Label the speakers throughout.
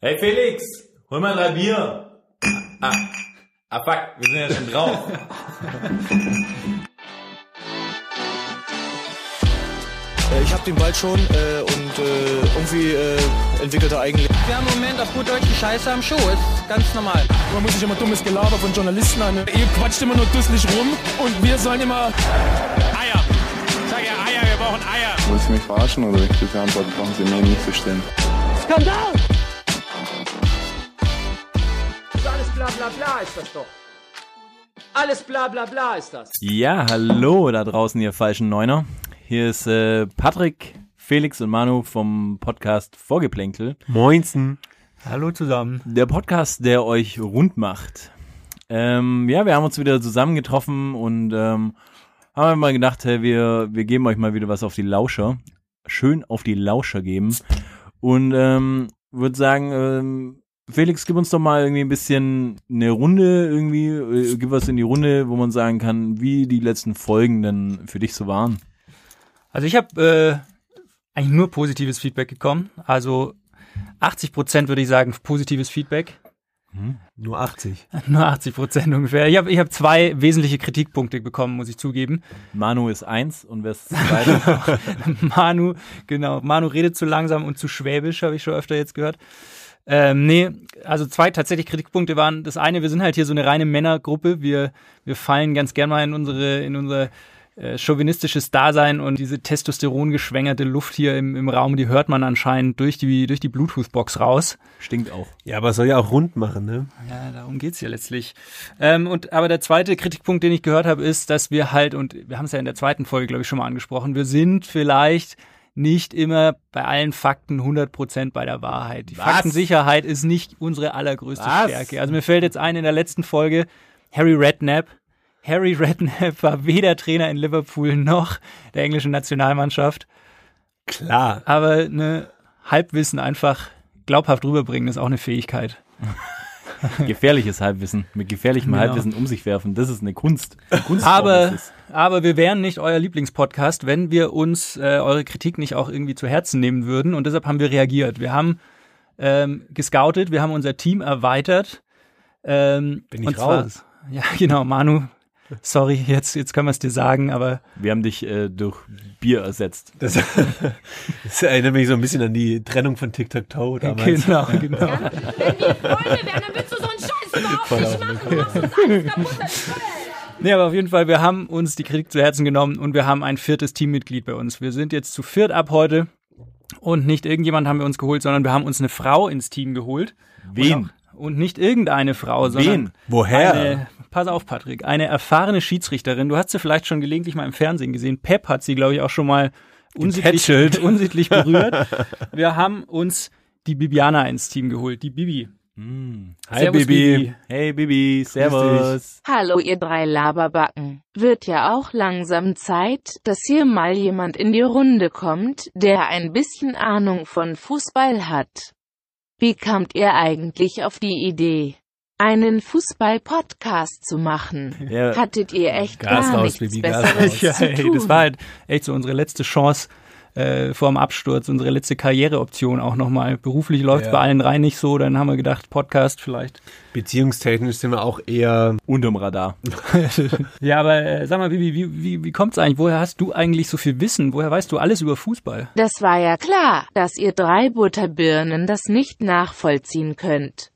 Speaker 1: Hey Felix, hol mal drei Bier. Ah, ah fuck, wir sind ja schon drauf.
Speaker 2: Äh, Ich habe den Ball schon äh, und äh, irgendwie äh, entwickelt er eigentlich.
Speaker 3: Wir haben im Moment auf gut Deutsch die Scheiße am Schuh. Ist ganz normal.
Speaker 2: Man muss sich immer dummes Gelaber von Journalisten an. Ihr quatscht immer nur dusselig rum und wir sollen immer.
Speaker 3: Eier. Ich sag ja Eier, wir brauchen Eier.
Speaker 4: Wollen Sie mich verarschen oder welche Antwort brauchen Sie mir nicht zu stellen?
Speaker 3: Skandal!
Speaker 5: Bla bla bla ist das doch. Alles bla bla bla ist das.
Speaker 1: Ja, hallo da draußen, ihr falschen Neuner. Hier ist äh, Patrick, Felix und Manu vom Podcast Vorgeplänkel.
Speaker 6: Moinsen. Hallo zusammen.
Speaker 1: Der Podcast, der euch rund macht. Ähm, ja, wir haben uns wieder zusammengetroffen und ähm, haben mal gedacht, hey, wir, wir geben euch mal wieder was auf die Lauscher. Schön auf die Lauscher geben. Und ähm, würde sagen, ähm, Felix, gib uns doch mal irgendwie ein bisschen eine Runde irgendwie, äh, gib was in die Runde, wo man sagen kann, wie die letzten Folgen denn für dich so waren.
Speaker 6: Also ich habe äh, eigentlich nur positives Feedback bekommen. Also 80 Prozent würde ich sagen positives Feedback.
Speaker 7: Nur 80.
Speaker 6: Nur 80 Prozent ungefähr. Ich habe ich hab zwei wesentliche Kritikpunkte bekommen, muss ich zugeben.
Speaker 1: Manu ist eins und wer ist zweite?
Speaker 6: Manu, genau. Manu redet zu langsam und zu schwäbisch, habe ich schon öfter jetzt gehört. Ähm, nee, also zwei tatsächlich Kritikpunkte waren. Das eine, wir sind halt hier so eine reine Männergruppe. Wir, wir fallen ganz gern mal in unsere, in unser äh, chauvinistisches Dasein und diese testosterongeschwängerte Luft hier im, im Raum, die hört man anscheinend durch die, durch die Bluetooth-Box raus.
Speaker 1: Stinkt auch.
Speaker 7: Ja, aber es soll ja auch rund machen, ne?
Speaker 6: Ja, darum geht's ja letztlich. Ähm, und aber der zweite Kritikpunkt, den ich gehört habe, ist, dass wir halt, und wir haben es ja in der zweiten Folge, glaube ich, schon mal angesprochen, wir sind vielleicht nicht immer bei allen Fakten 100% bei der Wahrheit. Die
Speaker 1: Was?
Speaker 6: Faktensicherheit ist nicht unsere allergrößte
Speaker 1: Was?
Speaker 6: Stärke. Also mir fällt jetzt ein, in der letzten Folge, Harry Redknapp, Harry Redknapp war weder Trainer in Liverpool noch der englischen Nationalmannschaft.
Speaker 7: Klar.
Speaker 6: Aber ne, Halbwissen einfach glaubhaft rüberbringen ist auch eine Fähigkeit.
Speaker 1: Gefährliches Halbwissen. Mit gefährlichem
Speaker 6: Genau.
Speaker 1: Halbwissen um sich werfen. Das ist eine Kunst. Eine Kunstform
Speaker 6: Aber, aber wir wären nicht euer Lieblingspodcast, wenn wir uns äh, eure Kritik nicht auch irgendwie zu Herzen nehmen würden. Und deshalb haben wir reagiert. Wir haben ähm, gescoutet, wir haben unser Team erweitert. Ähm,
Speaker 7: Bin ich
Speaker 6: und zwar-
Speaker 7: raus?
Speaker 6: Ja, genau, Manu. Sorry, jetzt, jetzt können wir es dir sagen, aber
Speaker 1: Wir haben dich äh, durch Bier ersetzt.
Speaker 7: Das, das erinnert mich so ein bisschen an die Trennung von Tic-Tac-Toe damals.
Speaker 6: genau, genau.
Speaker 8: Wenn wir Freunde wären, dann würdest du so einen Scheiß überhaupt nicht machen. Du machst uns kaputt. Das ist
Speaker 6: Nee, aber auf jeden Fall, wir haben uns die Kritik zu Herzen genommen und wir haben ein viertes Teammitglied bei uns. Wir sind jetzt zu viert ab heute und nicht irgendjemand haben wir uns geholt, sondern wir haben uns eine Frau ins Team geholt.
Speaker 1: Wen?
Speaker 6: Und, nicht irgendeine Frau, sondern
Speaker 1: Wen?
Speaker 7: Woher?
Speaker 6: Eine, pass auf, Patrick, eine erfahrene Schiedsrichterin. Du hast sie vielleicht schon gelegentlich mal im Fernsehen gesehen. Pep hat sie, glaube ich, auch schon mal unsittlich, unsittlich berührt. wir haben uns die Bibiana ins Team geholt, die Bibi.
Speaker 7: Hi,
Speaker 6: Servus,
Speaker 7: Bibi.
Speaker 1: Hey Bibi, servus.
Speaker 8: Hallo ihr drei Laberbacken. Wird ja auch langsam Zeit, dass hier mal jemand in die Runde kommt, der ein bisschen Ahnung von Fußball hat. Wie kamt ihr eigentlich auf die Idee, einen Fußball-Podcast zu machen?
Speaker 1: Ja,
Speaker 8: Hattet ihr echt
Speaker 7: Gas
Speaker 8: gar
Speaker 7: raus,
Speaker 8: nichts
Speaker 7: Baby, Gas
Speaker 8: Besseres
Speaker 7: raus.
Speaker 6: Ja,
Speaker 8: zu
Speaker 6: ey,
Speaker 8: tun?
Speaker 6: das war halt echt so unsere letzte Chance äh, vor dem Absturz, unsere letzte Karriereoption auch nochmal. Beruflich läuft
Speaker 7: Ja.
Speaker 6: bei allen rein nicht so, dann haben wir gedacht, Podcast vielleicht.
Speaker 7: Beziehungstechnisch sind wir auch eher
Speaker 1: unterm Radar.
Speaker 6: Ja, aber äh, sag mal, wie, wie, wie, wie kommt's eigentlich? Woher hast du eigentlich so viel Wissen? Woher weißt du alles über Fußball?
Speaker 8: Das war ja klar, dass ihr drei Butterbirnen das nicht nachvollziehen könnt.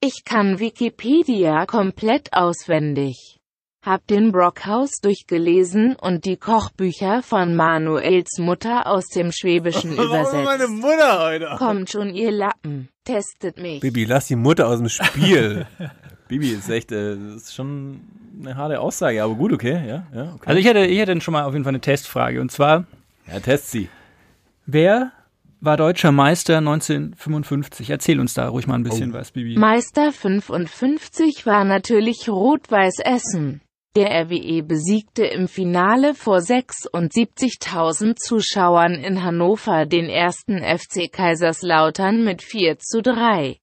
Speaker 8: Ich kann Wikipedia komplett auswendig. Hab den Brockhaus durchgelesen und die Kochbücher von Manuels Mutter aus dem Schwäbischen übersetzt.
Speaker 7: Mutter heute.
Speaker 8: Kommt schon, ihr Lappen. Testet mich.
Speaker 7: Bibi, lass die Mutter aus dem Spiel.
Speaker 1: Bibi ist echt, äh, das ist schon eine harte Aussage, aber gut, okay, ja, ja, okay.
Speaker 6: Also ich hätte, ich hätte schon mal auf jeden Fall eine Testfrage. Und zwar,
Speaker 1: ja, test sie.
Speaker 6: wer war deutscher Meister 1955? Erzähl uns da ruhig mal ein bisschen was, Bibi.
Speaker 8: Meister 55 war natürlich Rot-Weiß Essen. Der RWE besiegte im Finale vor 76.000 Zuschauern in Hannover den ersten FC Kaiserslautern mit 4 zu 3.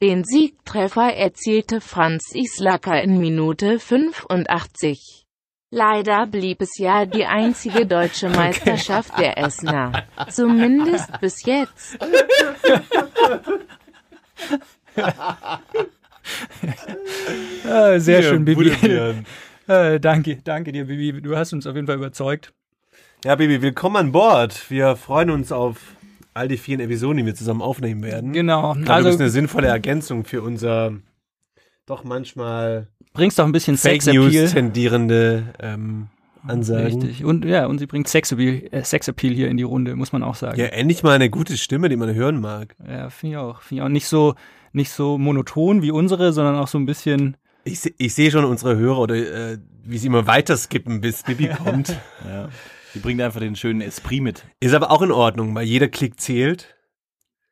Speaker 8: Den Siegtreffer erzielte Franz Islacker in Minute 85. Leider blieb es ja die einzige deutsche Meisterschaft der Essener. Zumindest bis jetzt.
Speaker 6: Ah, sehr schön, Bibi. Äh, danke, danke dir, Bibi. Du hast uns auf jeden Fall überzeugt.
Speaker 7: Ja, Baby, willkommen an Bord. Wir freuen uns auf all die vielen Episoden, die wir zusammen aufnehmen werden.
Speaker 6: Genau.
Speaker 7: Ich glaube, du bist
Speaker 6: Also
Speaker 7: eine sinnvolle Ergänzung für unser doch manchmal
Speaker 6: bringst doch ein bisschen
Speaker 7: Fake
Speaker 6: Sex
Speaker 7: News tendierende ähm, Ansagen.
Speaker 6: Richtig. Und ja, und sie bringt Sex Appeal, äh, Sex Appeal hier in die Runde, muss man auch sagen.
Speaker 7: Ja, endlich mal eine gute Stimme, die man hören mag.
Speaker 6: Ja, finde ich auch. Finde ich auch nicht so, nicht so monoton wie unsere, sondern auch so ein bisschen.
Speaker 7: Ich, se- ich sehe schon unsere Hörer oder äh, wie sie immer weiter skippen, bis Bibi kommt.
Speaker 1: Ja. Die bringt einfach den schönen Esprit mit.
Speaker 7: Ist aber auch in Ordnung, weil jeder Klick zählt,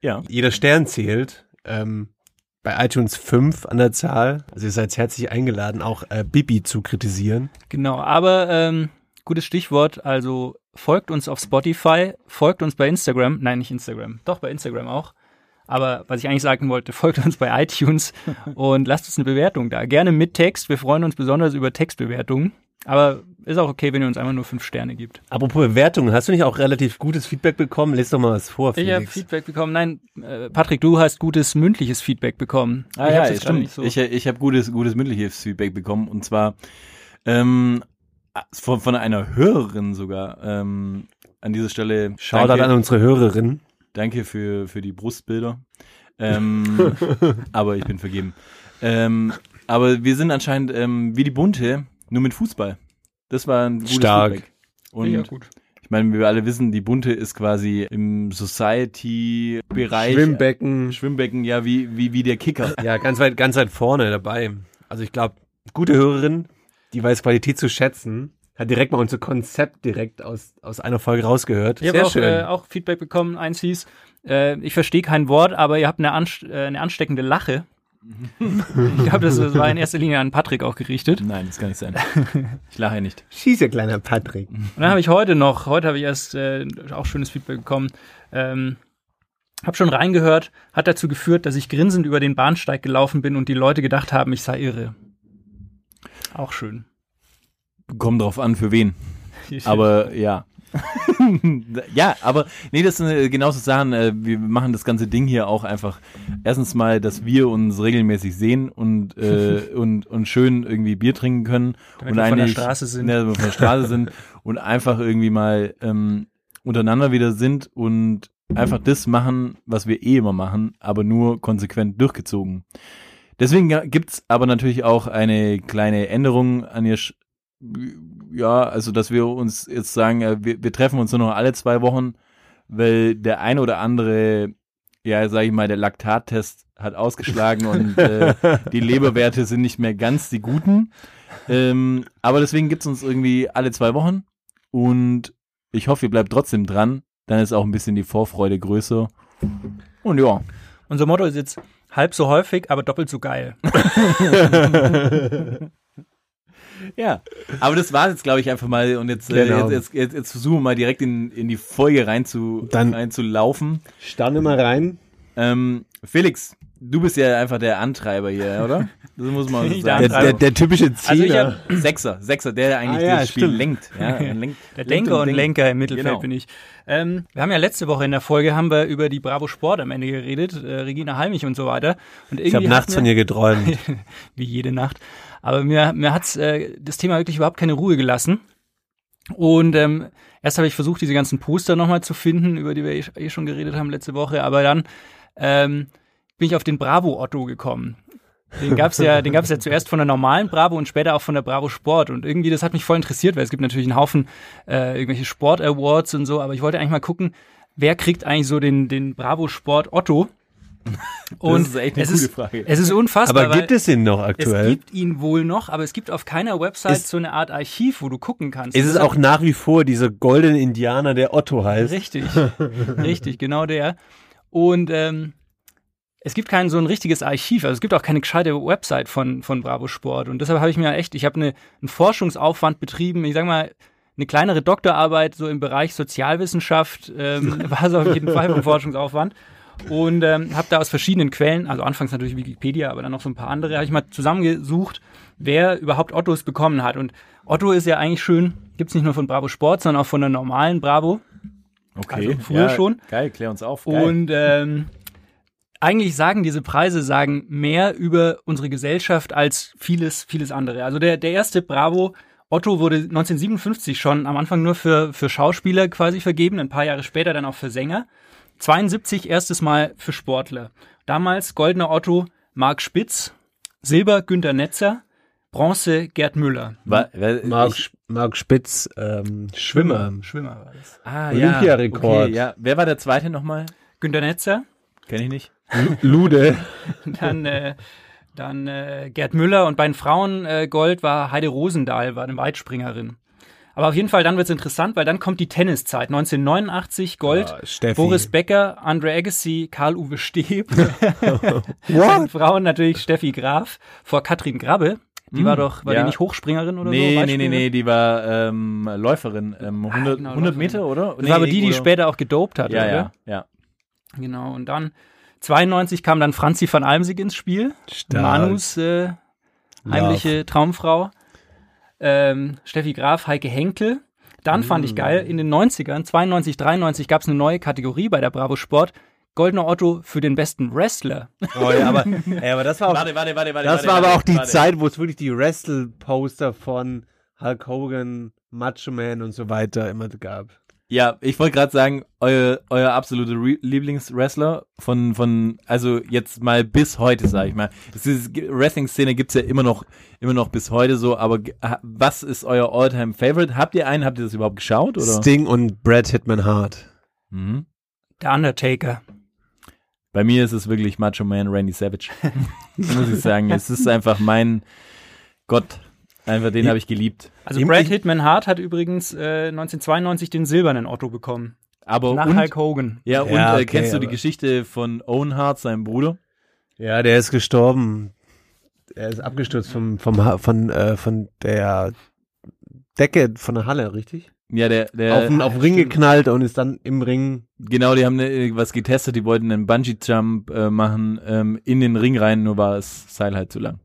Speaker 1: Ja.
Speaker 7: jeder Stern zählt. Ähm, bei iTunes 5 an der Zahl. Also ihr seid herzlich eingeladen, auch äh, Bibi zu kritisieren.
Speaker 6: Genau. Aber ähm, gutes Stichwort. Also folgt uns auf Spotify, folgt uns bei Instagram. Nein, nicht Instagram. Doch bei Instagram auch. Aber was ich eigentlich sagen wollte, folgt uns bei iTunes und lasst uns eine Bewertung da. Gerne mit Text. Wir freuen uns besonders über Textbewertungen. Aber ist auch okay, wenn ihr uns einfach nur fünf Sterne gibt.
Speaker 7: Apropos Bewertungen, hast du nicht auch relativ gutes Feedback bekommen? Lies doch mal was vor,
Speaker 6: Ich habe
Speaker 7: Felix.
Speaker 6: Feedback bekommen. Nein, äh, Patrick, du hast gutes mündliches Feedback bekommen.
Speaker 1: Ah
Speaker 6: ich
Speaker 1: ja,
Speaker 6: hab's gerade
Speaker 1: stimmt.
Speaker 6: nicht so.
Speaker 1: Ich, ich habe gutes, gutes mündliches Feedback bekommen und zwar ähm, von, von einer Hörerin sogar. Ähm, an dieser Stelle
Speaker 7: Shoutout an unsere Hörerin.
Speaker 1: Danke für, für die Brustbilder. Ähm, aber ich bin vergeben. Ähm, aber wir sind anscheinend ähm, wie die Bunte, nur mit Fußball. Das war ein gutes
Speaker 7: Stark.
Speaker 1: Feedback. Und
Speaker 6: ja, gut.
Speaker 1: ich meine, wie wir alle wissen, die Bunte ist quasi im Society-Bereich.
Speaker 7: Schwimmbecken.
Speaker 1: Schwimmbecken, ja, wie, wie, wie der Kicker.
Speaker 7: Ja, ganz weit, ganz weit vorne dabei. Also ich glaube, gute Hörerin, die weiß Qualität zu schätzen, hat direkt mal unser Konzept direkt aus, aus einer Folge rausgehört.
Speaker 6: Ich habe
Speaker 7: Sehr
Speaker 6: auch,
Speaker 7: schön.
Speaker 6: äh, auch Feedback bekommen. Eins hieß, äh, ich verstehe kein Wort, aber ihr habt eine, anst äh, eine ansteckende Lache. ich glaube, das, das war in erster Linie an Patrick auch gerichtet.
Speaker 1: Nein, das kann nicht sein. Ich lache nicht.
Speaker 7: Schieße, kleiner Patrick.
Speaker 6: Und dann habe ich heute noch, heute habe ich erst äh, auch schönes Feedback bekommen. Ähm, hab schon reingehört, hat dazu geführt, dass ich grinsend über den Bahnsteig gelaufen bin und die Leute gedacht haben, ich sei irre. Auch schön.
Speaker 1: Kommt drauf an, für wen. Aber ja. ja, aber nee, das sind äh, genauso Sachen. Äh, wir machen das ganze Ding hier auch einfach. Erstens mal, dass wir uns regelmäßig sehen und äh, und und schön irgendwie Bier trinken können
Speaker 6: Damit
Speaker 1: und
Speaker 6: wir von der Straße sind.
Speaker 1: Ja, von der Straße sind und einfach irgendwie mal ähm, untereinander wieder sind und einfach das machen, was wir eh immer machen, aber nur konsequent durchgezogen. Deswegen gibt's aber natürlich auch eine kleine Änderung an ihr. Ja, also dass wir uns jetzt sagen, äh, wir, wir treffen uns nur noch alle zwei Wochen, weil der ein oder andere, ja, sag ich mal, der Laktattest hat ausgeschlagen und äh, die Leberwerte sind nicht mehr ganz die guten. Ähm, aber deswegen gibt's uns irgendwie alle zwei Wochen und ich hoffe, ihr bleibt trotzdem dran. Dann ist auch ein bisschen die Vorfreude größer. Und ja,
Speaker 6: Unser Motto ist jetzt halb so häufig, aber doppelt so geil.
Speaker 1: Ja, aber das war jetzt, glaube ich, einfach mal. Und jetzt, äh,
Speaker 7: Genau.
Speaker 1: jetzt, jetzt, jetzt, jetzt versuchen wir mal direkt in, in die Folge rein zu,
Speaker 7: Dann-
Speaker 1: reinzulaufen.
Speaker 7: Sterne mal rein.
Speaker 1: Ähm, Felix, du bist ja einfach der Antreiber hier, oder? Das muss man sagen.
Speaker 7: Der, der, der typische
Speaker 6: Also ich hab
Speaker 1: Sechser, Sechser, der, der eigentlich
Speaker 7: Ah, ja,
Speaker 1: das Spiel
Speaker 7: stimmt.
Speaker 1: lenkt. Ja, lenkt,
Speaker 6: Der Denker und
Speaker 1: denkt.
Speaker 6: Lenker im Mittelfeld
Speaker 1: Genau.
Speaker 6: bin ich. Ähm, wir haben ja letzte Woche in der Folge haben wir über die Bravo Sport am Ende geredet, äh, Regina Halmich und so weiter. Und
Speaker 7: ich habe
Speaker 6: irgendwie
Speaker 7: nachts von ihr geträumt.
Speaker 6: wie jede Nacht. Aber mir, mir hat's äh, das Thema wirklich überhaupt keine Ruhe gelassen. Und ähm, erst habe ich versucht, diese ganzen Poster nochmal zu finden, über die wir eh, eh schon geredet haben letzte Woche. Aber dann ähm, bin ich auf den Bravo Otto gekommen. Den gab's ja, den gab's ja zuerst von der normalen Bravo und später auch von der Bravo Sport. Und irgendwie, das hat mich voll interessiert, weil es gibt natürlich einen Haufen äh, irgendwelche Sport Awards und so. Aber ich wollte eigentlich mal gucken, wer kriegt eigentlich so den, den Bravo Sport Otto? Und
Speaker 1: ist echt eine
Speaker 6: es
Speaker 1: coole
Speaker 6: ist,
Speaker 1: Frage.
Speaker 6: Es ist unfassbar.
Speaker 7: Aber gibt es ihn noch
Speaker 6: es
Speaker 7: aktuell?
Speaker 6: gibt ihn wohl noch, aber es gibt auf keiner Website
Speaker 7: Ist-
Speaker 6: so eine Art Archiv, wo du gucken kannst.
Speaker 7: Ist es
Speaker 6: Deshalb-
Speaker 7: auch nach wie vor dieser goldene Indianer, der Otto heißt?
Speaker 6: Richtig, richtig, genau der. Und ähm, es gibt kein so ein richtiges Archiv, also es gibt auch keine gescheite Website von, von Bravo Sport. Und deshalb habe ich mir echt, ich habe eine, einen Forschungsaufwand betrieben, ich sag mal, eine kleinere Doktorarbeit so im Bereich Sozialwissenschaft ähm, war es auf jeden Fall vom Forschungsaufwand. Und ähm, habe da aus verschiedenen Quellen, also anfangs natürlich Wikipedia, aber dann noch so ein paar andere, habe ich mal zusammengesucht, wer überhaupt Ottos bekommen hat. Und Otto ist ja eigentlich schön, gibt's nicht nur von Bravo Sport, sondern auch von der normalen Bravo.
Speaker 1: Okay.
Speaker 6: Also früher schon.
Speaker 1: Geil, klär uns auf. Geil.
Speaker 6: Und ähm, eigentlich sagen diese Preise sagen mehr über unsere Gesellschaft als vieles, vieles andere. Also der, der erste Bravo Otto wurde 1957 schon am Anfang nur für, für Schauspieler quasi vergeben, ein paar Jahre später dann auch für Sänger. 72 erstes Mal für Sportler. Damals goldener Otto Marc Spitz, Silber Günter Netzer, Bronze Gerd Müller.
Speaker 1: War, war,
Speaker 7: Marc,
Speaker 1: ich,
Speaker 7: Marc Spitz, ähm, Schwimmer.
Speaker 6: Schwimmer war das.
Speaker 1: ah,
Speaker 7: Olympiarekord.
Speaker 1: Ja, okay, ja. Wer war der zweite nochmal?
Speaker 6: Günter Netzer,
Speaker 1: Kenn ich nicht.
Speaker 7: Lude.
Speaker 6: dann, äh, dann äh, Gerd Müller und bei den Frauen äh, Gold war Heide Rosendahl, war eine Weitspringerin. Aber auf jeden Fall, dann wird's interessant, weil dann kommt die Tenniszeit. 1989 Gold,
Speaker 7: Ah, Steffi.
Speaker 6: Boris Becker, Andre Agassi, Karl-Uwe Steb. Den Frauen natürlich Steffi Graf vor Katrin Grabbe. Die war doch, war
Speaker 1: ja.
Speaker 6: die nicht Hochspringerin oder so?
Speaker 1: Nee, nee, nee,
Speaker 6: Weitspringerin?
Speaker 1: nee, die war ähm, Läuferin. Ähm, 100,
Speaker 6: genau,
Speaker 1: 100
Speaker 6: Läuferin.
Speaker 1: Meter, oder?
Speaker 6: Das war aber die, die später auch gedopt hat,
Speaker 1: Ja,
Speaker 6: oder?
Speaker 1: ja, ja.
Speaker 6: Genau, und dann 92 kam dann Franzi van Almsig ins Spiel.
Speaker 7: Stark.
Speaker 6: Manus äh, heimliche Traumfrau. Ähm, Steffi Graf, Heike Henkel. Dann fand ich geil, in den 90ern, 92, 93 gab es eine neue Kategorie bei der Bravo Sport. Goldener Otto für den besten Wrestler.
Speaker 7: Oh, ja, aber, ey, aber das war auch,
Speaker 1: Warte, warte, warte, warte.
Speaker 7: das
Speaker 1: warte,
Speaker 7: war aber
Speaker 1: warte,
Speaker 7: auch die
Speaker 1: warte.
Speaker 7: Zeit, wo es wirklich die Wrestle-Poster von Hulk Hogan, Macho Man und so weiter immer gab.
Speaker 1: Ja, ich wollte gerade sagen, euer, euer absolute Re Lieblingswrestler von, von, also jetzt mal bis heute, sage ich mal. Es ist- Wrestling-Szene gibt's ja immer noch, immer noch bis heute so, aber was ist euer Alltime favorite Habt ihr einen? Habt ihr das überhaupt geschaut? Oder?
Speaker 7: Sting und Brad Hitman Hart.
Speaker 1: Mhm.
Speaker 6: Der Undertaker.
Speaker 1: Bei mir ist es wirklich Macho Man Randy Savage. Muss ich sagen. Es ist einfach mein Gott. Einfach den habe ich geliebt.
Speaker 6: Also Brad
Speaker 7: ich-
Speaker 6: Hitman Hart hat übrigens äh, 1992 den silbernen Otto bekommen.
Speaker 1: Aber
Speaker 6: Nach
Speaker 1: und,
Speaker 6: Hulk Hogan.
Speaker 1: ja, und
Speaker 7: Ja,
Speaker 1: äh,
Speaker 7: okay,
Speaker 1: kennst du die Geschichte von Owen Hart, seinem Bruder?
Speaker 7: Ja, der ist gestorben. Er ist abgestürzt vom, vom, von, äh, von der Decke von der Halle, richtig?
Speaker 1: Ja, der, der
Speaker 7: auf, den, auf den Ring geknallt und ist dann im Ring.
Speaker 1: Genau, die haben äh, was getestet, die wollten einen Bungee-Jump äh, machen ähm, in den Ring rein, nur war das Seil halt zu lang.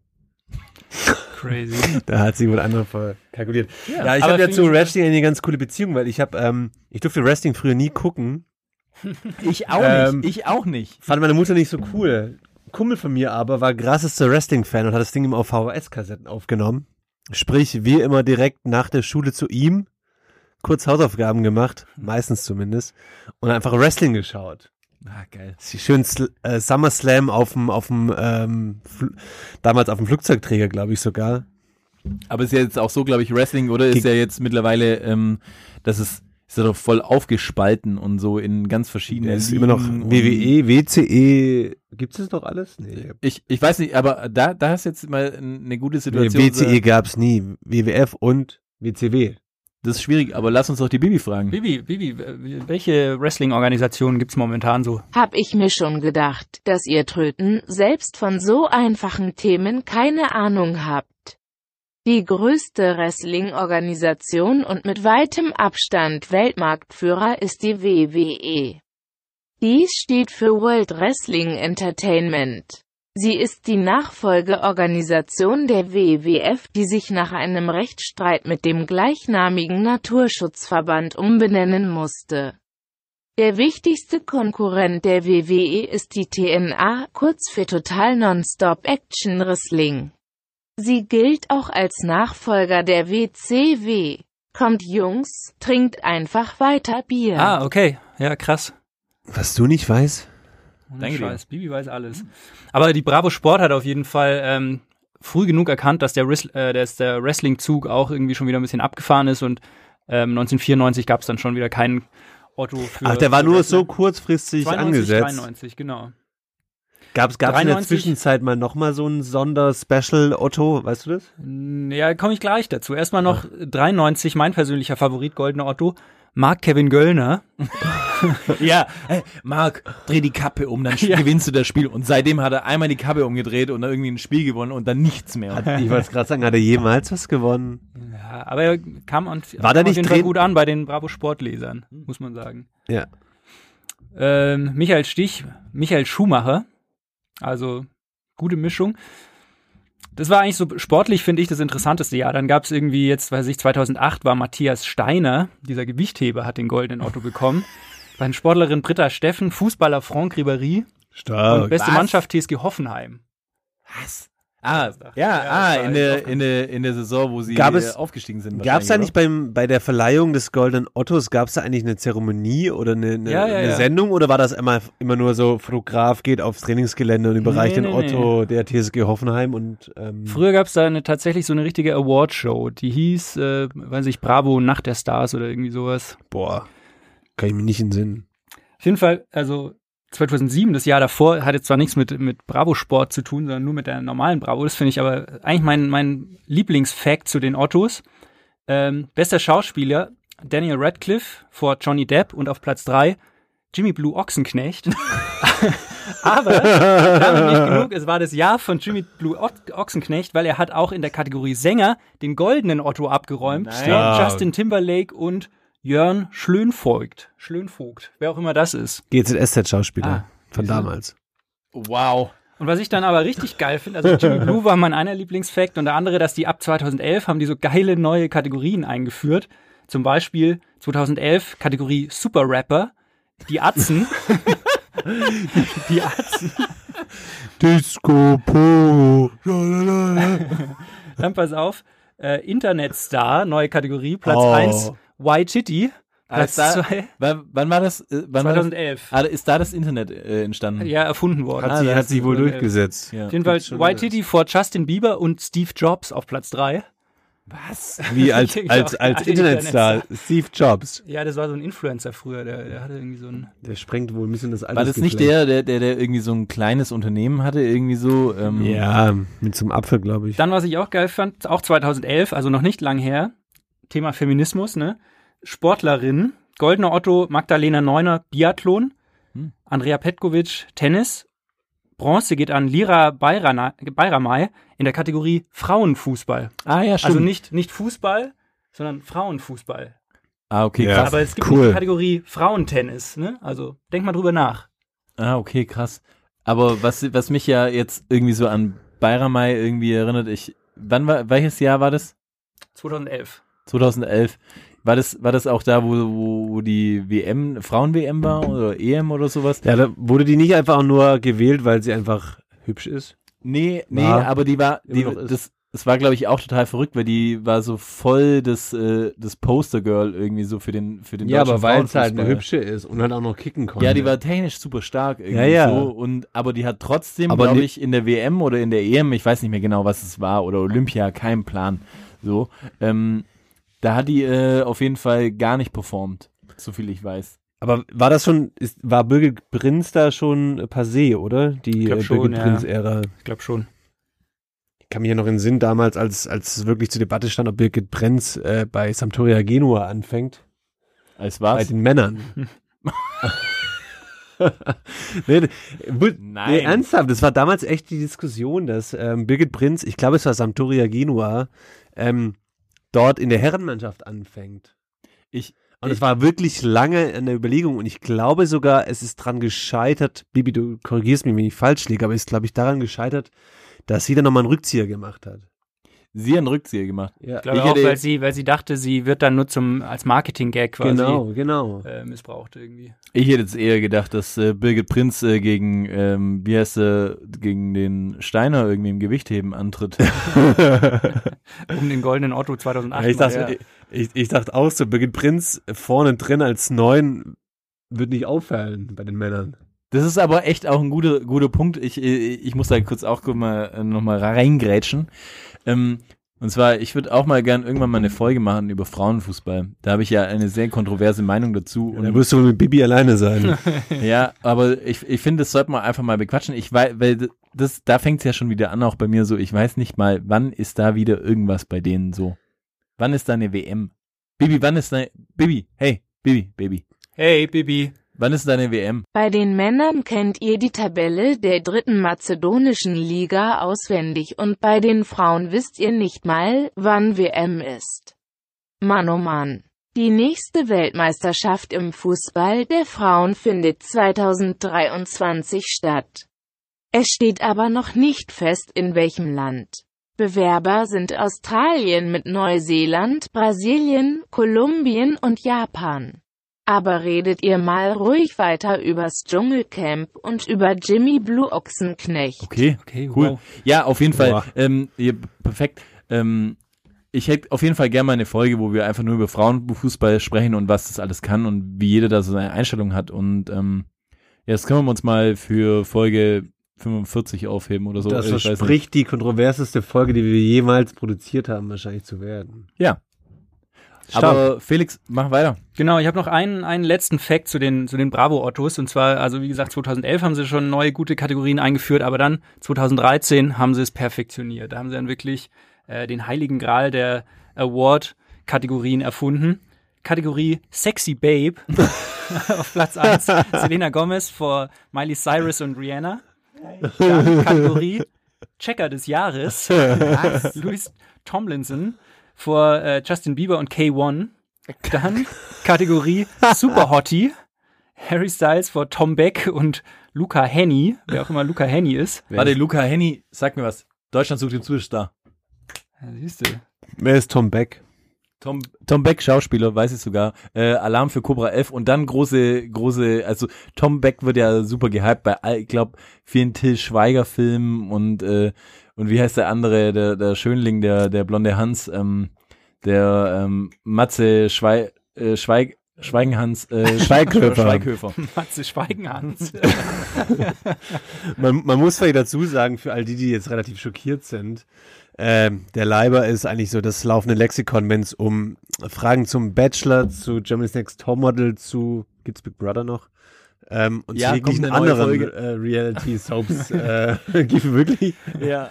Speaker 6: Crazy.
Speaker 7: Da hat sie wohl andere verkalkuliert. Ja, ich
Speaker 6: aber
Speaker 7: habe ja zu
Speaker 6: ich-
Speaker 7: Wrestling eine ganz coole Beziehung, weil ich habe, ähm, ich durfte Wrestling früher nie gucken.
Speaker 1: Ich auch
Speaker 7: Ähm,
Speaker 1: nicht, ich auch nicht.
Speaker 7: Fand meine Mutter nicht so cool. Ein Kumpel von mir aber war krassester Wrestling-Fan und hat das Ding immer auf VHS-Kassetten aufgenommen. Sprich, wir immer direkt nach der Schule zu ihm, kurz Hausaufgaben gemacht, meistens zumindest, und einfach Wrestling geschaut.
Speaker 1: Ah, geil.
Speaker 7: Schön äh, SummerSlam auf dem, auf dem, ähm, damals auf dem Flugzeugträger, glaube ich sogar.
Speaker 1: Aber ist ja jetzt auch so, glaube ich, Wrestling, oder? Ist ja jetzt mittlerweile, ähm, das ist, ist ja doch voll aufgespalten und so in ganz verschiedene
Speaker 7: Der ist immer noch WWE, WCE, gibt's das noch alles? Nee.
Speaker 1: Ich, ich weiß nicht, aber da, da ist jetzt mal eine gute
Speaker 7: nee
Speaker 1: Situation.
Speaker 7: WCE gab's nie. WWF und WCW.
Speaker 1: Das ist schwierig, aber lass uns doch die Bibi fragen.
Speaker 6: Bibi, Bibi, welche Wrestling-Organisationen gibt's momentan so?
Speaker 8: Hab ich mir schon gedacht, dass ihr Tröten selbst von so einfachen Themen keine Ahnung habt. Die größte Wrestling-Organisation und mit weitem Abstand Weltmarktführer ist die WWE. Dies steht für World Wrestling Entertainment. Sie ist die Nachfolgeorganisation der WWF, die sich nach einem Rechtsstreit mit dem gleichnamigen Naturschutzverband umbenennen musste. Der wichtigste Konkurrent der WWE ist die TNA, kurz für Total Non-Stop Action Wrestling. Sie gilt auch als Nachfolger der WCW. Kommt Jungs, trinkt einfach weiter Bier.
Speaker 6: Ah, okay. Ja, krass.
Speaker 7: Was du nicht weißt?
Speaker 6: Ohne
Speaker 1: Danke dir.
Speaker 6: Scheiß, Bibi weiß alles. Aber die Bravo Sport hat auf jeden Fall ähm, früh genug erkannt, dass der, äh, dass der Wrestling-Zug auch irgendwie schon wieder ein bisschen abgefahren ist und ähm, 1994 gab es dann schon wieder keinen Otto für
Speaker 7: Ach, der war nur
Speaker 6: Wrestler.
Speaker 7: so kurzfristig
Speaker 6: 92,
Speaker 7: angesetzt.
Speaker 6: 93, genau.
Speaker 7: Gab's, gab's in der
Speaker 6: 93?
Speaker 7: Zwischenzeit mal nochmal so ein Sonder-Special Otto, weißt du das?
Speaker 6: Ja, komme ich gleich dazu. Erstmal noch 93, mein persönlicher Favorit, Goldener Otto. Mark Kevin Göllner.
Speaker 1: Ja, hey, Marc, dreh die Kappe um, dann gewinnst du das Spiel. Und seitdem hat er einmal die Kappe umgedreht und dann irgendwie ein Spiel gewonnen und dann nichts mehr.
Speaker 7: Ich wollte es gerade sagen, hat er jemals was gewonnen?
Speaker 6: Ja, aber er kam, und,
Speaker 7: War
Speaker 6: kam auf
Speaker 7: nicht
Speaker 6: jeden Fall gut an bei den Bravo Sportlesern, muss man sagen.
Speaker 7: Ja.
Speaker 6: Ähm, Michael Stich, Michael Schumacher. Also gute Mischung. Das war eigentlich so sportlich, finde ich, das interessanteste Jahr. Dann gab es irgendwie jetzt, weiß ich, 2008 war Matthias Steiner, dieser Gewichtheber, hat den goldenen Otto bekommen. Dann Sportlerin Britta Steffen, Fußballer Franck Ribéry,
Speaker 7: Stark.
Speaker 6: Und beste
Speaker 1: Was?
Speaker 6: Mannschaft TSG Hoffenheim.
Speaker 1: Was? Ah, ja,
Speaker 6: Ja,
Speaker 1: ah, in der, in der, in der Saison, wo sie
Speaker 7: Gab
Speaker 1: äh,
Speaker 7: es-
Speaker 1: aufgestiegen sind.
Speaker 7: Gab es da nicht beim, bei der Verleihung des Goldenen Ottos, gab es da eigentlich eine Zeremonie oder eine, eine,
Speaker 6: Ja, ja,
Speaker 7: eine
Speaker 6: ja.
Speaker 7: Sendung oder war das immer, immer nur so, Fotograf geht aufs Trainingsgelände und überreicht
Speaker 6: Nee,
Speaker 7: den
Speaker 6: nee,
Speaker 7: Otto der TSG Hoffenheim und ähm,
Speaker 6: Früher gab es da eine, tatsächlich so eine richtige Awardshow, die hieß, äh, weiß ich, Bravo Nacht der Stars oder irgendwie sowas.
Speaker 7: boah, kann ich mir nicht in den Sinn.
Speaker 6: Auf jeden Fall, also 2007, das Jahr davor, hatte zwar nichts mit, mit Bravo-Sport zu tun, sondern nur mit der normalen Bravo. Das finde ich aber eigentlich mein, mein Lieblingsfact zu den Ottos. Ähm, bester Schauspieler Daniel Radcliffe vor Johnny Depp und auf Platz drei Jimmy Blue Ochsenknecht. aber damit nicht genug, es war das Jahr von Jimmy Blue Ochsenknecht, weil er hat auch in der Kategorie Sänger den goldenen Otto abgeräumt
Speaker 7: Stark.
Speaker 6: Justin Timberlake und Jörn Schlönvogt. Schlönvogt, wer auch immer das ist.
Speaker 7: GZSZ-Schauspieler
Speaker 6: Ah,
Speaker 7: von damals.
Speaker 1: Wow.
Speaker 6: Und was ich dann aber richtig geil finde, also Jimmy Blue war mein einer Lieblingsfact und der andere, dass die ab 2011 haben die so geile neue Kategorien eingeführt. Zum Beispiel 2011 Kategorie Super Rapper, die Atzen. die Atzen.
Speaker 7: Disco Po.
Speaker 6: Dann pass auf, äh, Internetstar, neue Kategorie, Platz
Speaker 7: Oh.
Speaker 6: 1, Chitty, Platz
Speaker 1: Als da-
Speaker 6: 2,
Speaker 1: Wann, wann war das? Äh, wann war
Speaker 6: 2011.
Speaker 1: das? Ah, ist da das Internet äh, entstanden?
Speaker 6: Ja, erfunden worden.
Speaker 7: Hat,
Speaker 1: Ah,
Speaker 7: sie, hat sich wohl
Speaker 6: 2011.
Speaker 7: durchgesetzt.
Speaker 1: Ja.
Speaker 6: Auf jeden Fall
Speaker 7: Gibt's schon
Speaker 6: White
Speaker 7: alles.
Speaker 6: Titty vor Justin Bieber und Steve Jobs auf Platz 3.
Speaker 1: Was?
Speaker 7: Wie als, als, als Internetstar. Steve Jobs.
Speaker 6: Ja, das war so ein Influencer früher, der, der hatte irgendwie so ein
Speaker 7: Der sprengt wohl ein bisschen das
Speaker 1: War das nicht der, der, der, der irgendwie so ein kleines Unternehmen hatte, irgendwie so? Ähm,
Speaker 7: Ja, mit zum Apfel, glaube ich.
Speaker 6: Dann, was ich auch geil fand, auch 2011, also noch nicht lang her, Thema Feminismus, ne? Sportlerinnen, Goldener Otto, Magdalena Neuner, Biathlon,
Speaker 1: Hm.
Speaker 6: Andrea Petkovic, Tennis, Bronze geht an Lira Bayramay in der Kategorie Frauenfußball.
Speaker 1: Ah, ja, stimmt.
Speaker 6: Also nicht, nicht Fußball, sondern Frauenfußball.
Speaker 1: ah, okay,
Speaker 7: Ja.
Speaker 1: krass.
Speaker 6: Aber es gibt
Speaker 7: cool.
Speaker 6: nicht die Kategorie Frauentennis, ne? Also denk mal drüber nach.
Speaker 1: Ah, okay, krass. Aber was, was mich ja jetzt irgendwie so an Bayramay irgendwie erinnert, ich, wann war, welches Jahr war das?
Speaker 6: 2011.
Speaker 1: 2011. War das, war das auch da, wo, wo, wo die WM, Frauen-WM war oder EM oder sowas?
Speaker 7: Ja, da wurde die nicht einfach nur gewählt, weil sie einfach hübsch ist.
Speaker 1: Nee, nee,
Speaker 7: War
Speaker 1: aber die war, die, das, das war glaube ich auch total verrückt, weil die war so voll das, äh, das Poster-Girl irgendwie so für den, für den
Speaker 7: Ja, aber weil es halt eine hübsche ist und halt auch noch kicken konnte.
Speaker 1: Ja, die war technisch super stark irgendwie
Speaker 7: Ja, ja.
Speaker 1: so und aber die hat trotzdem, glaube
Speaker 7: ni-
Speaker 1: ich, in der WM oder in der EM, ich weiß nicht mehr genau, was es war oder Olympia, kein Plan. So, ähm, da hat die äh, auf jeden Fall gar nicht performt, so viel ich weiß.
Speaker 7: Aber war das schon, ist, war Birgit Prinz da schon passé, oder? Die
Speaker 6: glaub
Speaker 7: äh, Birgit
Speaker 6: ja.
Speaker 7: Prinz-Ära.
Speaker 6: Ich glaube schon.
Speaker 7: Ich kann mich ja noch in den Sinn damals, als, als es wirklich zur Debatte stand, ob Birgit Prinz äh, bei Sampdoria Genua anfängt.
Speaker 1: Als
Speaker 7: Bei
Speaker 1: was?
Speaker 7: den Männern. nee,
Speaker 1: Nein.
Speaker 7: nee, ernsthaft, das war damals echt die Diskussion, dass ähm, Birgit Prinz, ich glaube es war Sampdoria Genua, ähm, dort in der Herrenmannschaft anfängt.
Speaker 1: Ich,
Speaker 7: Und es war wirklich lange eine Überlegung und ich glaube sogar, es ist dran gescheitert, Bibi, du korrigierst mich, wenn ich falsch liege, aber es ist, glaube ich, daran gescheitert, dass sie dann nochmal einen Rückzieher gemacht hat.
Speaker 1: Sie hat einen Rückzieher gemacht.
Speaker 7: Ja,
Speaker 6: Ich glaube
Speaker 1: Ich
Speaker 6: auch,
Speaker 1: hätte-
Speaker 6: weil sie, weil sie dachte, sie wird dann nur zum, als Marketing-Gag quasi
Speaker 7: genau, genau.
Speaker 6: äh, missbraucht irgendwie.
Speaker 1: Ich hätte jetzt eher gedacht, dass äh, Birgit Prinz äh, gegen, ähm, wie heißt sie, gegen den Steiner irgendwie im Gewichtheben antritt.
Speaker 6: Um den goldenen Otto 2008.
Speaker 7: Ja, ich, dachte,
Speaker 1: Ja.
Speaker 7: ich, ich, dachte auch so, Birgit Prinz vorne drin als Neun wird nicht auffallen bei den Männern.
Speaker 1: Das ist aber echt auch ein guter, guter Punkt. Ich, ich muss da kurz auch mal, äh, noch mal reingrätschen. Ähm, und zwar, ich würde auch mal gern irgendwann mal eine Folge machen über Frauenfußball. Da habe ich ja eine sehr kontroverse Meinung dazu.
Speaker 7: Und da
Speaker 1: Und,
Speaker 7: wirst du mit Bibi alleine sein.
Speaker 1: ja, aber ich, ich finde, das sollte man einfach mal bequatschen. Ich weiß, weil das, da fängt es ja schon wieder an, auch bei mir so. Ich weiß nicht mal, wann ist da wieder irgendwas bei denen so? Wann ist da eine WM? Bibi, wann ist da, Bibi, hey, Bibi, Baby.
Speaker 6: Hey, Bibi.
Speaker 1: Wann ist deine WM?
Speaker 8: Bei den Männern kennt ihr die Tabelle der dritten mazedonischen Liga auswendig und bei den Frauen wisst ihr nicht mal, wann WM ist. Mann oh Mann. Die nächste Weltmeisterschaft im Fußball der Frauen findet 2023 statt. Es steht aber noch nicht fest in welchem Land. Bewerber sind Australien mit Neuseeland, Brasilien, Kolumbien und Japan. Aber redet ihr mal ruhig weiter übers Dschungelcamp und über Jimmy Blue Ochsenknecht.
Speaker 1: Okay,
Speaker 6: Okay,
Speaker 1: cool.
Speaker 6: wow.
Speaker 1: Ja, auf jeden Fall.
Speaker 7: Boah.
Speaker 1: Ähm, ja, perfekt. Ähm, ich hätte auf jeden Fall gerne mal eine Folge, wo wir einfach nur über Frauenfußball sprechen und was das alles kann und wie jeder da so seine Einstellung hat. Und ähm, ja, das können wir uns mal für Folge 45 aufheben oder so.
Speaker 7: das verspricht die kontroverseste Folge, die wir jemals produziert haben, wahrscheinlich zu werden.
Speaker 1: Ja.
Speaker 7: Stark.
Speaker 1: Aber Felix, mach weiter.
Speaker 6: Genau, ich habe noch einen, einen letzten Fact zu den, zu den Bravo-Ottos. Und zwar, also wie gesagt, 2011 haben sie schon neue gute Kategorien eingeführt, aber dann 2013 haben sie es perfektioniert. Da haben sie dann wirklich äh, den heiligen Gral der Award-Kategorien erfunden. Kategorie Sexy Babe auf Platz 1 Selena Gomez vor Miley Cyrus und Rihanna. Dann Kategorie Checker des Jahres Louis Tomlinson vor äh, Justin Bieber und K1. Dann Kategorie Super Hottie. Harry Styles vor Tom Beck und Luca Henny, wer auch immer Luca Henny ist.
Speaker 1: Warte, Luca Henny, sag mir was. Deutschland sucht den Superstar.
Speaker 6: Ja, siehst du.
Speaker 7: Wer ist Tom Beck?
Speaker 1: Tom, Tom Beck, Schauspieler, weiß ich sogar. Äh, Alarm für Cobra 11 und dann große, große, also Tom Beck wird ja super gehypt bei, all- ich glaube, vielen Till Schweiger Filmen und, äh, und wie heißt der andere, der, der Schönling, der, der blonde Hans, ähm, der, ähm, Matze Schwei, äh, Schweig, Schweigenhans, äh,
Speaker 7: Schweighöfer.
Speaker 1: Schweighöfer.
Speaker 6: Matze Schweigenhans.
Speaker 7: Man, man muss vielleicht dazu sagen, für all die, die jetzt relativ schockiert sind, ähm, der Leiber ist eigentlich so das laufende Lexikon, wenn es um Fragen zum Bachelor, zu Germany's Next Topmodel, zu gibt's Big Brother noch? Ähm, und
Speaker 1: Ja,
Speaker 7: jeglichen
Speaker 1: kommt eine neue
Speaker 7: anderen
Speaker 1: Folge.
Speaker 7: äh, Reality-Soaps äh, gibt wirklich.
Speaker 1: Ja.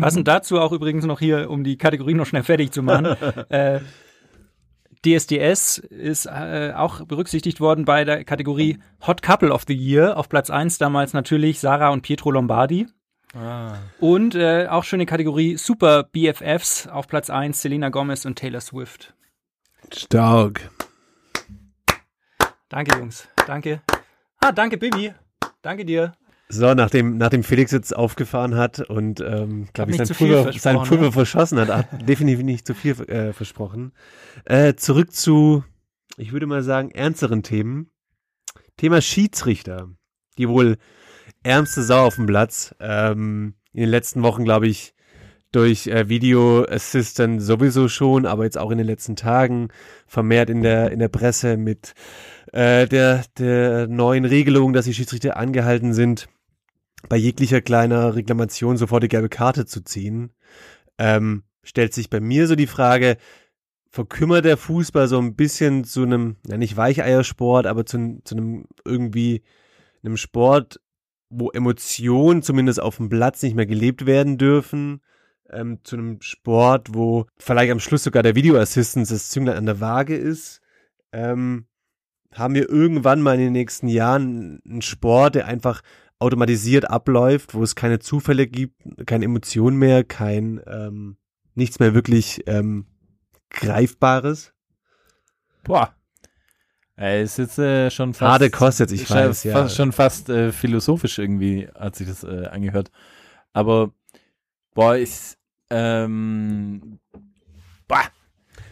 Speaker 6: Passend dazu auch übrigens noch hier, um die Kategorie noch schnell fertig zu machen. äh, DSDS ist äh, auch berücksichtigt worden bei der Kategorie Hot Couple of the Year. Auf Platz 1 damals natürlich Sarah und Pietro Lombardi. Und äh, auch schöne Kategorie Super BFFs auf Platz 1 Selena Gomez und Taylor Swift.
Speaker 7: Stark.
Speaker 6: Danke, Jungs. Danke. Ah, danke, Bibi. Danke dir.
Speaker 7: So, nachdem, nachdem Felix jetzt aufgefahren hat und, ähm, glaube ich, sein Pulver, sein Pulver
Speaker 6: ne?
Speaker 7: verschossen hat, hat definitiv nicht zu viel äh, versprochen. Äh, zurück zu, ich würde mal sagen, ernsteren Themen. Thema Schiedsrichter. Die wohl ärmste Sau auf dem Platz. Ähm, in den letzten Wochen, glaube ich, durch äh, Video Assistant sowieso schon, aber jetzt auch in den letzten Tagen vermehrt in der, in der Presse mit äh, der, der neuen Regelung, dass die Schiedsrichter angehalten sind, bei jeglicher kleiner Reklamation sofort die gelbe Karte zu ziehen, ähm, stellt sich bei mir so die Frage, verkümmert der Fußball so ein bisschen zu einem, ja nicht Weicheiersport, aber zu, zu einem irgendwie einem Sport, wo Emotionen zumindest auf dem Platz nicht mehr gelebt werden dürfen, ähm, zu einem Sport, wo vielleicht am Schluss sogar der Video Assistance das Zünglein an der Waage ist. Ähm, haben wir irgendwann mal in den nächsten Jahren einen Sport, der einfach automatisiert abläuft, wo es keine Zufälle gibt, keine Emotionen mehr, kein ähm, nichts mehr wirklich ähm, Greifbares.
Speaker 1: Boah. Ey, ist jetzt äh, schon fast.
Speaker 7: Harte Kost jetzt, ich weiß, ja.
Speaker 1: Fast, schon fast äh, philosophisch irgendwie hat sich das äh, angehört. Aber, boah, ich, ähm, boah,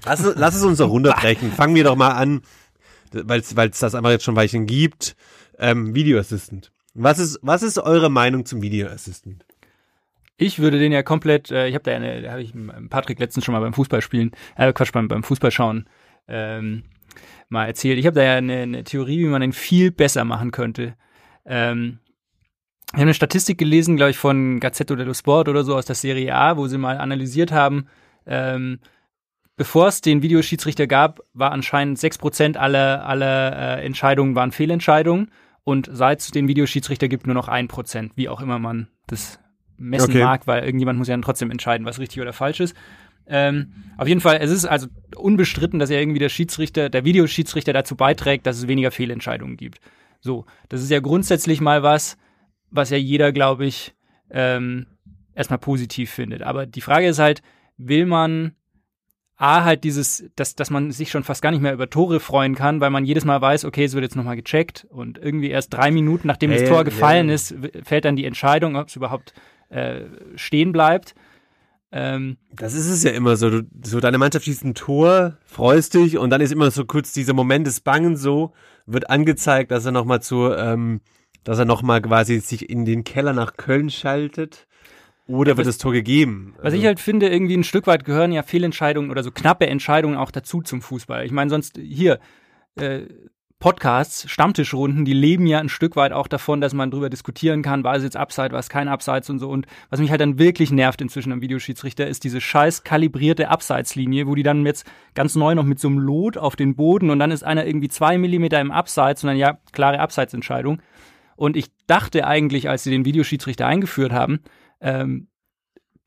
Speaker 7: Lass, es- lass es uns doch runterbrechen. Fangen wir doch mal an, weil es das einfach jetzt schon ein Weilchen gibt. Ähm, Video Assistant. Was ist, was ist eure Meinung zum Video Assistant?
Speaker 6: Ich würde den ja komplett, äh, ich habe da eine, da habe ich Patrick letztens schon mal beim Fußballspielen, äh, Quatsch, beim, beim Fußballschauen ähm, mal erzählt. Ich habe da ja eine, eine Theorie, wie man den viel besser machen könnte. Ähm, ich habe eine Statistik gelesen, glaube ich, von Gazzetto dello Sport oder so aus der Serie A, wo sie mal analysiert haben, ähm, bevor es den Videoschiedsrichter gab, war anscheinend 6% aller, aller äh, Entscheidungen waren Fehlentscheidungen und seit es den Videoschiedsrichter gibt, nur noch 1%, wie auch immer man das messen
Speaker 7: Okay.
Speaker 6: mag, weil irgendjemand muss ja dann trotzdem entscheiden, was richtig oder falsch ist. Ähm, auf jeden Fall, es ist also unbestritten, dass ja irgendwie der Schiedsrichter, der Videoschiedsrichter dazu beiträgt, dass es weniger Fehlentscheidungen gibt. So, das ist ja grundsätzlich mal was, was ja jeder, glaube ich, ähm, erstmal positiv findet. Aber die Frage ist halt, will man A, halt dieses, dass, dass man sich schon fast gar nicht mehr über Tore freuen kann, weil man jedes Mal weiß, okay, es wird jetzt nochmal gecheckt und irgendwie erst drei Minuten, nachdem das
Speaker 7: Ja,
Speaker 6: Tor gefallen
Speaker 7: ja.
Speaker 6: ist, fällt dann die Entscheidung, ob es überhaupt äh, stehen bleibt. Ähm,
Speaker 7: Das ist es ja immer so. Du, so deine Mannschaft schießt ein Tor, freust dich und dann ist immer so kurz dieser Moment des Bangens so, wird angezeigt, dass er nochmal zu, ähm, dass er nochmal quasi sich in den Keller nach Köln schaltet. Oder wird
Speaker 6: was-
Speaker 7: das Tor gegeben?
Speaker 6: Was ich halt finde, irgendwie ein Stück weit gehören ja Fehlentscheidungen oder so knappe Entscheidungen auch dazu zum Fußball. Ich meine, sonst hier äh, Podcasts, Stammtischrunden, die leben ja ein Stück weit auch davon, dass man drüber diskutieren kann, war es jetzt Upside, war es kein Abseits und so. Und was mich halt dann wirklich nervt inzwischen am Videoschiedsrichter, ist diese scheiß kalibrierte Abseitslinie, wo die dann jetzt ganz neu noch mit so einem Lot auf den Boden und dann ist einer irgendwie zwei Millimeter im Abseits und dann ja, klare Abseitsentscheidung. Und ich dachte eigentlich, als sie den Videoschiedsrichter eingeführt haben, ähm,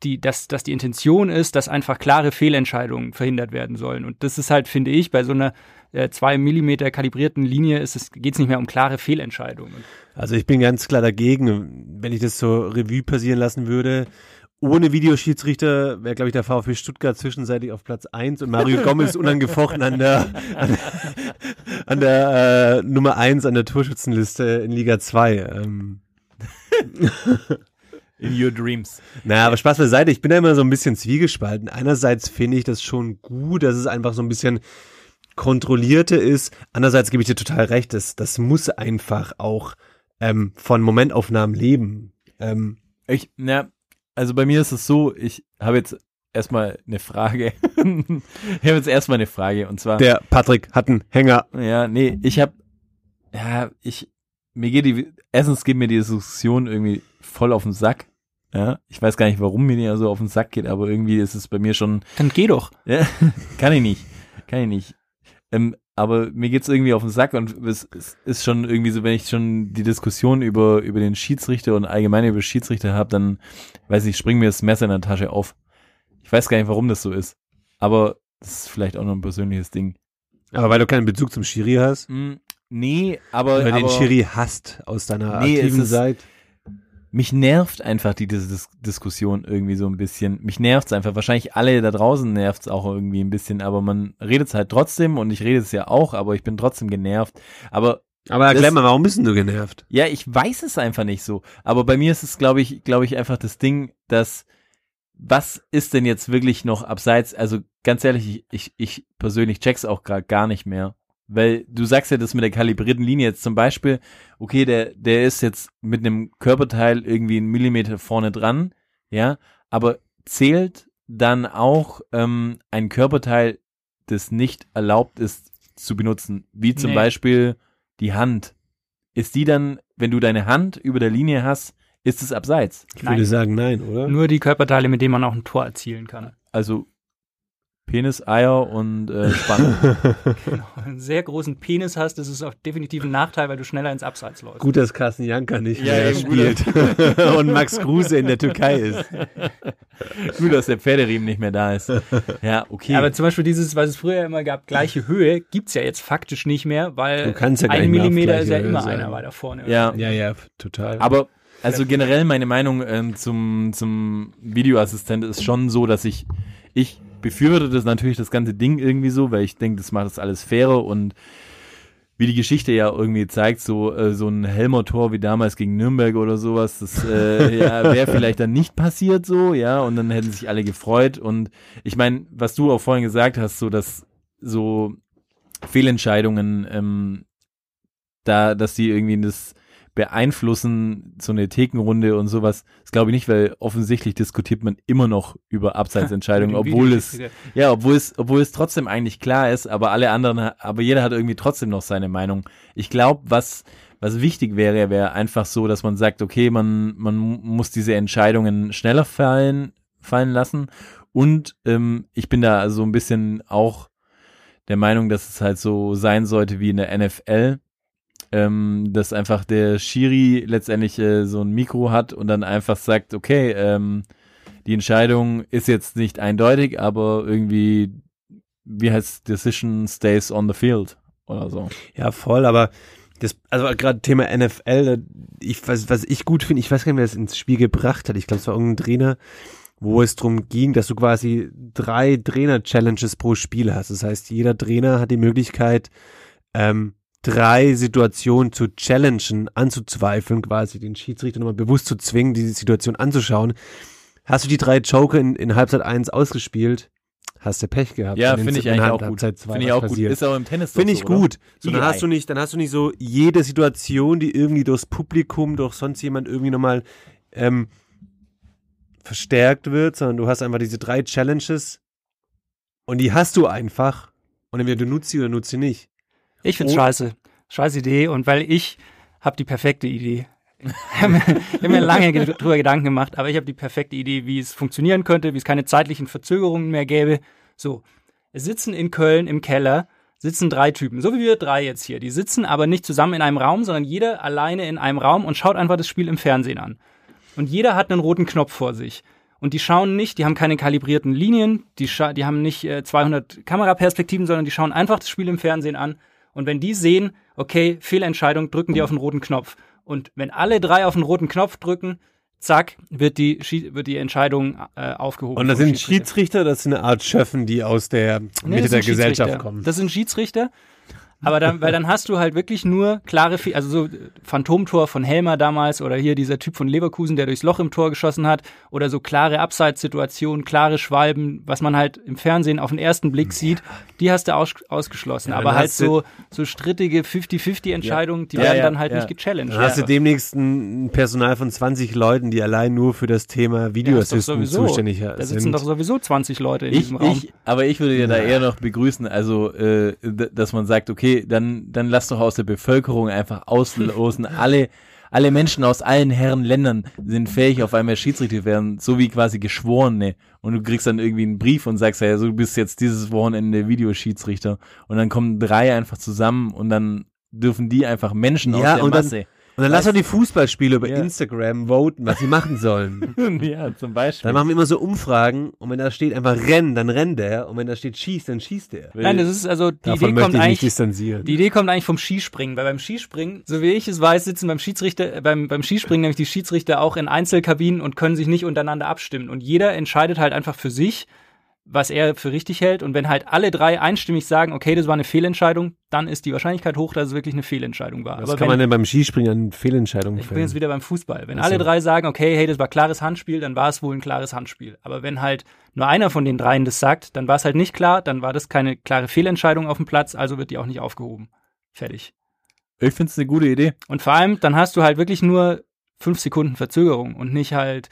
Speaker 6: die, dass, dass die Intention ist, dass einfach klare Fehlentscheidungen verhindert werden sollen. Und das ist halt, finde ich, bei so einer äh, zwei Millimeter kalibrierten Linie geht es nicht mehr um klare Fehlentscheidungen.
Speaker 7: Also ich bin ganz klar dagegen, wenn ich das so Revue passieren lassen würde. Ohne Videoschiedsrichter wäre, glaube ich, der VfB Stuttgart zwischenzeitlich auf Platz 1 und Mario Gomez unangefochten an der, an, an der äh, Nummer 1 an der Torschützenliste in Liga 2. Ähm,
Speaker 1: In your dreams.
Speaker 7: naja, aber Spaß beiseite, ich bin da immer so ein bisschen zwiegespalten. Einerseits finde ich das schon gut, dass es einfach so ein bisschen kontrollierter ist. Andererseits gebe ich dir total recht, das, das muss einfach auch ähm, von Momentaufnahmen leben. Ähm,
Speaker 1: Ich, na, also bei mir ist es so, ich habe jetzt erstmal eine Frage. ich habe jetzt erstmal eine Frage und zwar.
Speaker 7: der Patrick hat einen Hänger.
Speaker 1: Ja, nee, ich habe, ja, ich, mir geht die, erstens geht mir die Diskussion irgendwie voll auf den Sack. Ja, ich weiß gar nicht, warum mir die so auf den Sack geht, aber irgendwie ist es bei mir schon,
Speaker 6: dann geh doch.
Speaker 1: ja, kann ich nicht, kann ich nicht. Ähm, aber mir geht's irgendwie auf den Sack und es, es ist schon irgendwie so, wenn ich schon die Diskussion über, über den Schiedsrichter und allgemein über Schiedsrichter habe, dann, weiß ich, springt mir das Messer in der Tasche auf. Ich weiß gar nicht, warum das so ist. Aber das ist vielleicht auch noch ein persönliches Ding.
Speaker 7: Aber weil du keinen Bezug zum Schiri hast,
Speaker 1: Mm, nee, aber,
Speaker 7: oder den
Speaker 1: aber
Speaker 7: Schiri hast aus deiner
Speaker 1: Nee,
Speaker 7: aktiven Zeit.
Speaker 1: Mich nervt einfach die Dis Dis Diskussion irgendwie so ein bisschen. Mich nervt's einfach. Wahrscheinlich alle da draußen nervt's auch irgendwie ein bisschen, aber man redet's halt trotzdem und ich rede es ja auch, aber ich bin trotzdem genervt. Aber
Speaker 7: Aber erklär
Speaker 1: das-
Speaker 7: mal, warum bist du genervt?
Speaker 1: ja, ich weiß es einfach nicht so. Aber bei mir ist es, glaube ich, glaube ich, einfach das Ding, dass was ist denn jetzt wirklich noch abseits? Also ganz ehrlich, ich, ich, ich persönlich check's auch gerade gar nicht mehr. Weil du sagst ja das mit der kalibrierten Linie jetzt zum Beispiel, okay, der, der ist jetzt mit einem Körperteil irgendwie einen Millimeter vorne dran, ja, aber zählt dann auch ähm, ein Körperteil, das nicht erlaubt ist zu benutzen, wie zum
Speaker 6: Nee.
Speaker 1: Beispiel die Hand. Ist die dann, wenn du deine Hand über der Linie hast, ist es abseits?
Speaker 7: Ich
Speaker 6: Nein.
Speaker 7: würde sagen, nein, oder?
Speaker 6: Nur die Körperteile, mit denen man auch ein Tor erzielen kann.
Speaker 1: Also Penis, Eier und äh, Spann.
Speaker 6: Wenn du einen sehr großen Penis hast, ist es auch definitiv ein Nachteil, weil du schneller ins Abseits läufst.
Speaker 7: Gut, dass Carsten Janka nicht
Speaker 1: Ja,
Speaker 7: mehr spielt und Max Kruse in der Türkei ist.
Speaker 1: Gut, dass der Pferderiemen nicht mehr da ist. Ja, okay.
Speaker 6: Aber zum Beispiel dieses, was es früher immer gab, gleiche Höhe, gibt's ja jetzt faktisch nicht mehr, weil
Speaker 7: Du kannst ja
Speaker 6: ein Millimeter ist ja
Speaker 7: Höhe
Speaker 6: immer
Speaker 7: sein.
Speaker 6: einer weiter vorne.
Speaker 1: ja,
Speaker 7: Ja, ja, total.
Speaker 1: aber also generell meine Meinung ähm, zum, zum Videoassistent ist schon so, dass ich, ich befürworte das natürlich das ganze Ding irgendwie so, weil ich denke, das macht das alles fairer und wie die Geschichte ja irgendwie zeigt, so, äh, so ein Helmer-Tor wie damals gegen Nürnberg oder sowas, das äh, ja, wäre vielleicht dann nicht passiert so, ja, und dann hätten sich alle gefreut. Und ich meine, was du auch vorhin gesagt hast, so dass so Fehlentscheidungen, ähm, da, dass die irgendwie das beeinflussen, so eine Thekenrunde und sowas, das glaube ich nicht, weil offensichtlich diskutiert man immer noch über Abseitsentscheidungen, obwohl es ja, obwohl es, obwohl es trotzdem eigentlich klar ist, aber alle anderen, aber jeder hat irgendwie trotzdem noch seine Meinung. Ich glaube, was, was wichtig wäre, wäre einfach so, dass man sagt, okay, man, man muss diese Entscheidungen schneller fallen, fallen lassen. Und ähm, ich bin da so ein bisschen auch der Meinung, dass es halt so sein sollte wie in der NFL, ähm, dass einfach der Schiri letztendlich äh, so ein Mikro hat und dann einfach sagt, okay, ähm, die Entscheidung ist jetzt nicht eindeutig, aber irgendwie, wie heißt Decision stays on the field oder so.
Speaker 7: Ja, voll, aber das, also gerade Thema NFL, da- ich, was, was ich gut finde, ich weiß gar nicht, wer das ins Spiel gebracht hat. Ich glaube, es war irgendein Trainer, wo es darum ging, dass du quasi drei Trainer-Challenges pro Spiel hast. Das heißt, jeder Trainer hat die Möglichkeit, ähm, drei Situationen zu challengen, anzuzweifeln, quasi den Schiedsrichter nochmal bewusst zu zwingen, diese Situation anzuschauen. Hast du die drei Joker in, in Halbzeit 1 ausgespielt, hast du Pech gehabt.
Speaker 1: Ja, finde ich
Speaker 7: in
Speaker 1: eigentlich auch gut.
Speaker 7: Halbzeit zwei
Speaker 1: Finde ich auch gut.
Speaker 7: passiert.
Speaker 1: Ist auch im Tennis
Speaker 7: Finde ich
Speaker 1: so,
Speaker 7: gut. So, dann hast du nicht, dann hast du nicht so jede Situation, die irgendwie durchs Publikum, durch sonst jemand irgendwie nochmal ähm, verstärkt wird, sondern du hast einfach diese drei Challenges und die hast du einfach und entweder du nutzt sie oder nutzt sie nicht.
Speaker 6: Ich find's
Speaker 7: Oh.
Speaker 6: scheiße. Scheiß Idee und weil ich habe die perfekte Idee. ich habe mir, ich hab mir lange ge- drüber Gedanken gemacht, aber ich habe die perfekte Idee, wie es funktionieren könnte, wie es keine zeitlichen Verzögerungen mehr gäbe. So, es sitzen in Köln im Keller sitzen drei Typen, so wie wir drei jetzt hier. Die sitzen aber nicht zusammen in einem Raum, sondern jeder alleine in einem Raum und schaut einfach das Spiel im Fernsehen an. Und jeder hat einen roten Knopf vor sich. Und die schauen nicht, die haben keine kalibrierten Linien, die, die haben nicht äh, 200 Kameraperspektiven, sondern die schauen einfach das Spiel im Fernsehen an. Und wenn die sehen, okay, Fehlentscheidung, drücken die auf den roten Knopf. Und wenn alle drei auf den roten Knopf drücken, zack, wird die, wird die Entscheidung äh, aufgehoben.
Speaker 7: Und das sind Schiedsrichter, das sind eine Art Schöffen, die aus der
Speaker 6: Nee,
Speaker 7: Mitte
Speaker 6: das
Speaker 7: der Gesellschaft kommen.
Speaker 6: Das sind Schiedsrichter. Aber dann, weil dann hast du halt wirklich nur klare, Fe also so äh, Phantomtor von Helmer damals oder hier dieser Typ von Leverkusen, der durchs Loch im Tor geschossen hat oder so klare Abseitssituationen, klare Schwalben, was man halt im Fernsehen auf den ersten Blick sieht, die hast du aus, ausgeschlossen.
Speaker 7: Ja,
Speaker 6: Aber halt so, so strittige 50-50 Entscheidungen, die
Speaker 1: Ja,
Speaker 6: werden
Speaker 1: ja,
Speaker 6: dann halt
Speaker 1: ja.
Speaker 6: nicht gechallenged.
Speaker 7: Dann hast du demnächst ein Personal von 20 Leuten, die allein nur für das Thema Videoassistent zuständig
Speaker 6: Da
Speaker 7: sind.
Speaker 6: sitzen doch sowieso 20 Leute in
Speaker 1: Ich,
Speaker 6: diesem Raum.
Speaker 1: ich, aber ich würde ja da eher noch begrüßen, also, äh, dass man sagt, okay, dann, dann lass doch aus der Bevölkerung einfach auslosen. alle, alle Menschen aus allen Herren Ländern sind fähig, auf einmal Schiedsrichter zu werden, so wie quasi Geschworene. Und du kriegst dann irgendwie einen Brief und sagst, ja, so, du bist jetzt dieses Wochenende Videoschiedsrichter. Und dann kommen drei einfach zusammen und dann dürfen die einfach Menschen aus
Speaker 7: Ja,
Speaker 1: der
Speaker 7: und dann-
Speaker 1: Masse.
Speaker 7: Und dann lass doch die Fußballspieler über
Speaker 1: Ja.
Speaker 7: Instagram voten, was sie machen sollen.
Speaker 1: ja, zum Beispiel.
Speaker 7: Dann machen wir immer so Umfragen und wenn da steht einfach renn, dann rennt der und wenn da steht schieß, dann schießt der.
Speaker 6: Nein, das ist also, die
Speaker 7: Davon
Speaker 6: Idee
Speaker 7: möchte
Speaker 6: kommt
Speaker 7: ich mich
Speaker 6: eigentlich
Speaker 7: distanzieren.
Speaker 6: Die Idee kommt eigentlich vom Skispringen, weil beim Skispringen, so wie ich es weiß, sitzen beim Schiedsrichter, äh, beim, beim Skispringen nämlich die Schiedsrichter auch in Einzelkabinen und können sich nicht untereinander abstimmen. Und jeder entscheidet halt einfach für sich, was er für richtig hält. Und wenn halt alle drei einstimmig sagen, okay, das war eine Fehlentscheidung, dann ist die Wahrscheinlichkeit hoch, dass es wirklich eine Fehlentscheidung war.
Speaker 7: was
Speaker 6: Aber
Speaker 7: kann
Speaker 6: wenn,
Speaker 7: man denn beim Skispringen an Fehlentscheidungen
Speaker 6: ich bin jetzt
Speaker 7: fällen?
Speaker 6: wieder beim Fußball. Wenn
Speaker 7: Ach so.
Speaker 6: alle drei sagen, okay, hey, das war klares Handspiel, dann war es wohl ein klares Handspiel. Aber wenn halt nur einer von den dreien das sagt, dann war es halt nicht klar, dann war das keine klare Fehlentscheidung auf dem Platz, also wird die auch nicht aufgehoben. Fertig.
Speaker 1: ich finde es eine gute Idee.
Speaker 6: Und vor allem, dann hast du halt wirklich nur fünf Sekunden Verzögerung und nicht halt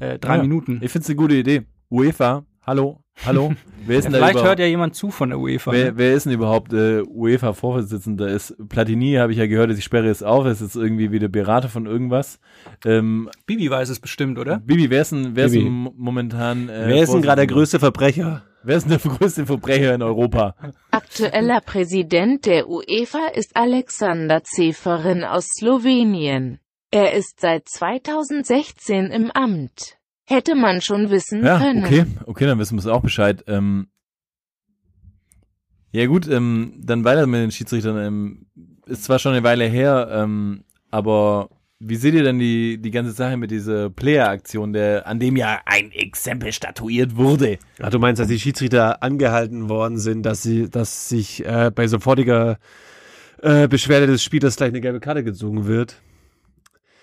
Speaker 6: äh, drei
Speaker 1: Ja.
Speaker 6: Minuten.
Speaker 1: Ich finde es eine gute Idee. UEFA, hallo, hallo. Wer ist
Speaker 6: Ja,
Speaker 1: denn
Speaker 6: vielleicht hört ja jemand zu von der UEFA. ne?
Speaker 1: Wer, wer ist denn überhaupt äh, UEFA-Vorsitzender? Ist Platini, habe ich ja gehört, ich sperre es auf, ist jetzt irgendwie wieder Berater von irgendwas. Ähm,
Speaker 6: Bibi weiß es bestimmt, oder?
Speaker 1: Bibi, wer ist denn, wer ist denn mo- momentan äh,
Speaker 7: Wer ist denn gerade der größte Verbrecher?
Speaker 1: Wer ist denn der größte Verbrecher in Europa?
Speaker 8: Aktueller Präsident der UEFA ist Alexander Zeferin aus Slowenien. Er ist seit 2016 im Amt. Hätte man schon wissen
Speaker 1: Ja,
Speaker 8: können.
Speaker 1: okay, okay, dann wissen wir es auch Bescheid. Ähm, ja gut, ähm, dann weiter mit den Schiedsrichtern. Ähm, ist zwar schon eine Weile her, ähm, aber wie seht ihr denn die, die ganze Sache mit dieser Player-Aktion, der, an dem ja ein Exempel statuiert wurde?
Speaker 7: Ach, du meinst, dass die Schiedsrichter angehalten worden sind, dass sie, dass sich äh, bei sofortiger äh, Beschwerde des Spielers gleich eine gelbe Karte gezogen wird?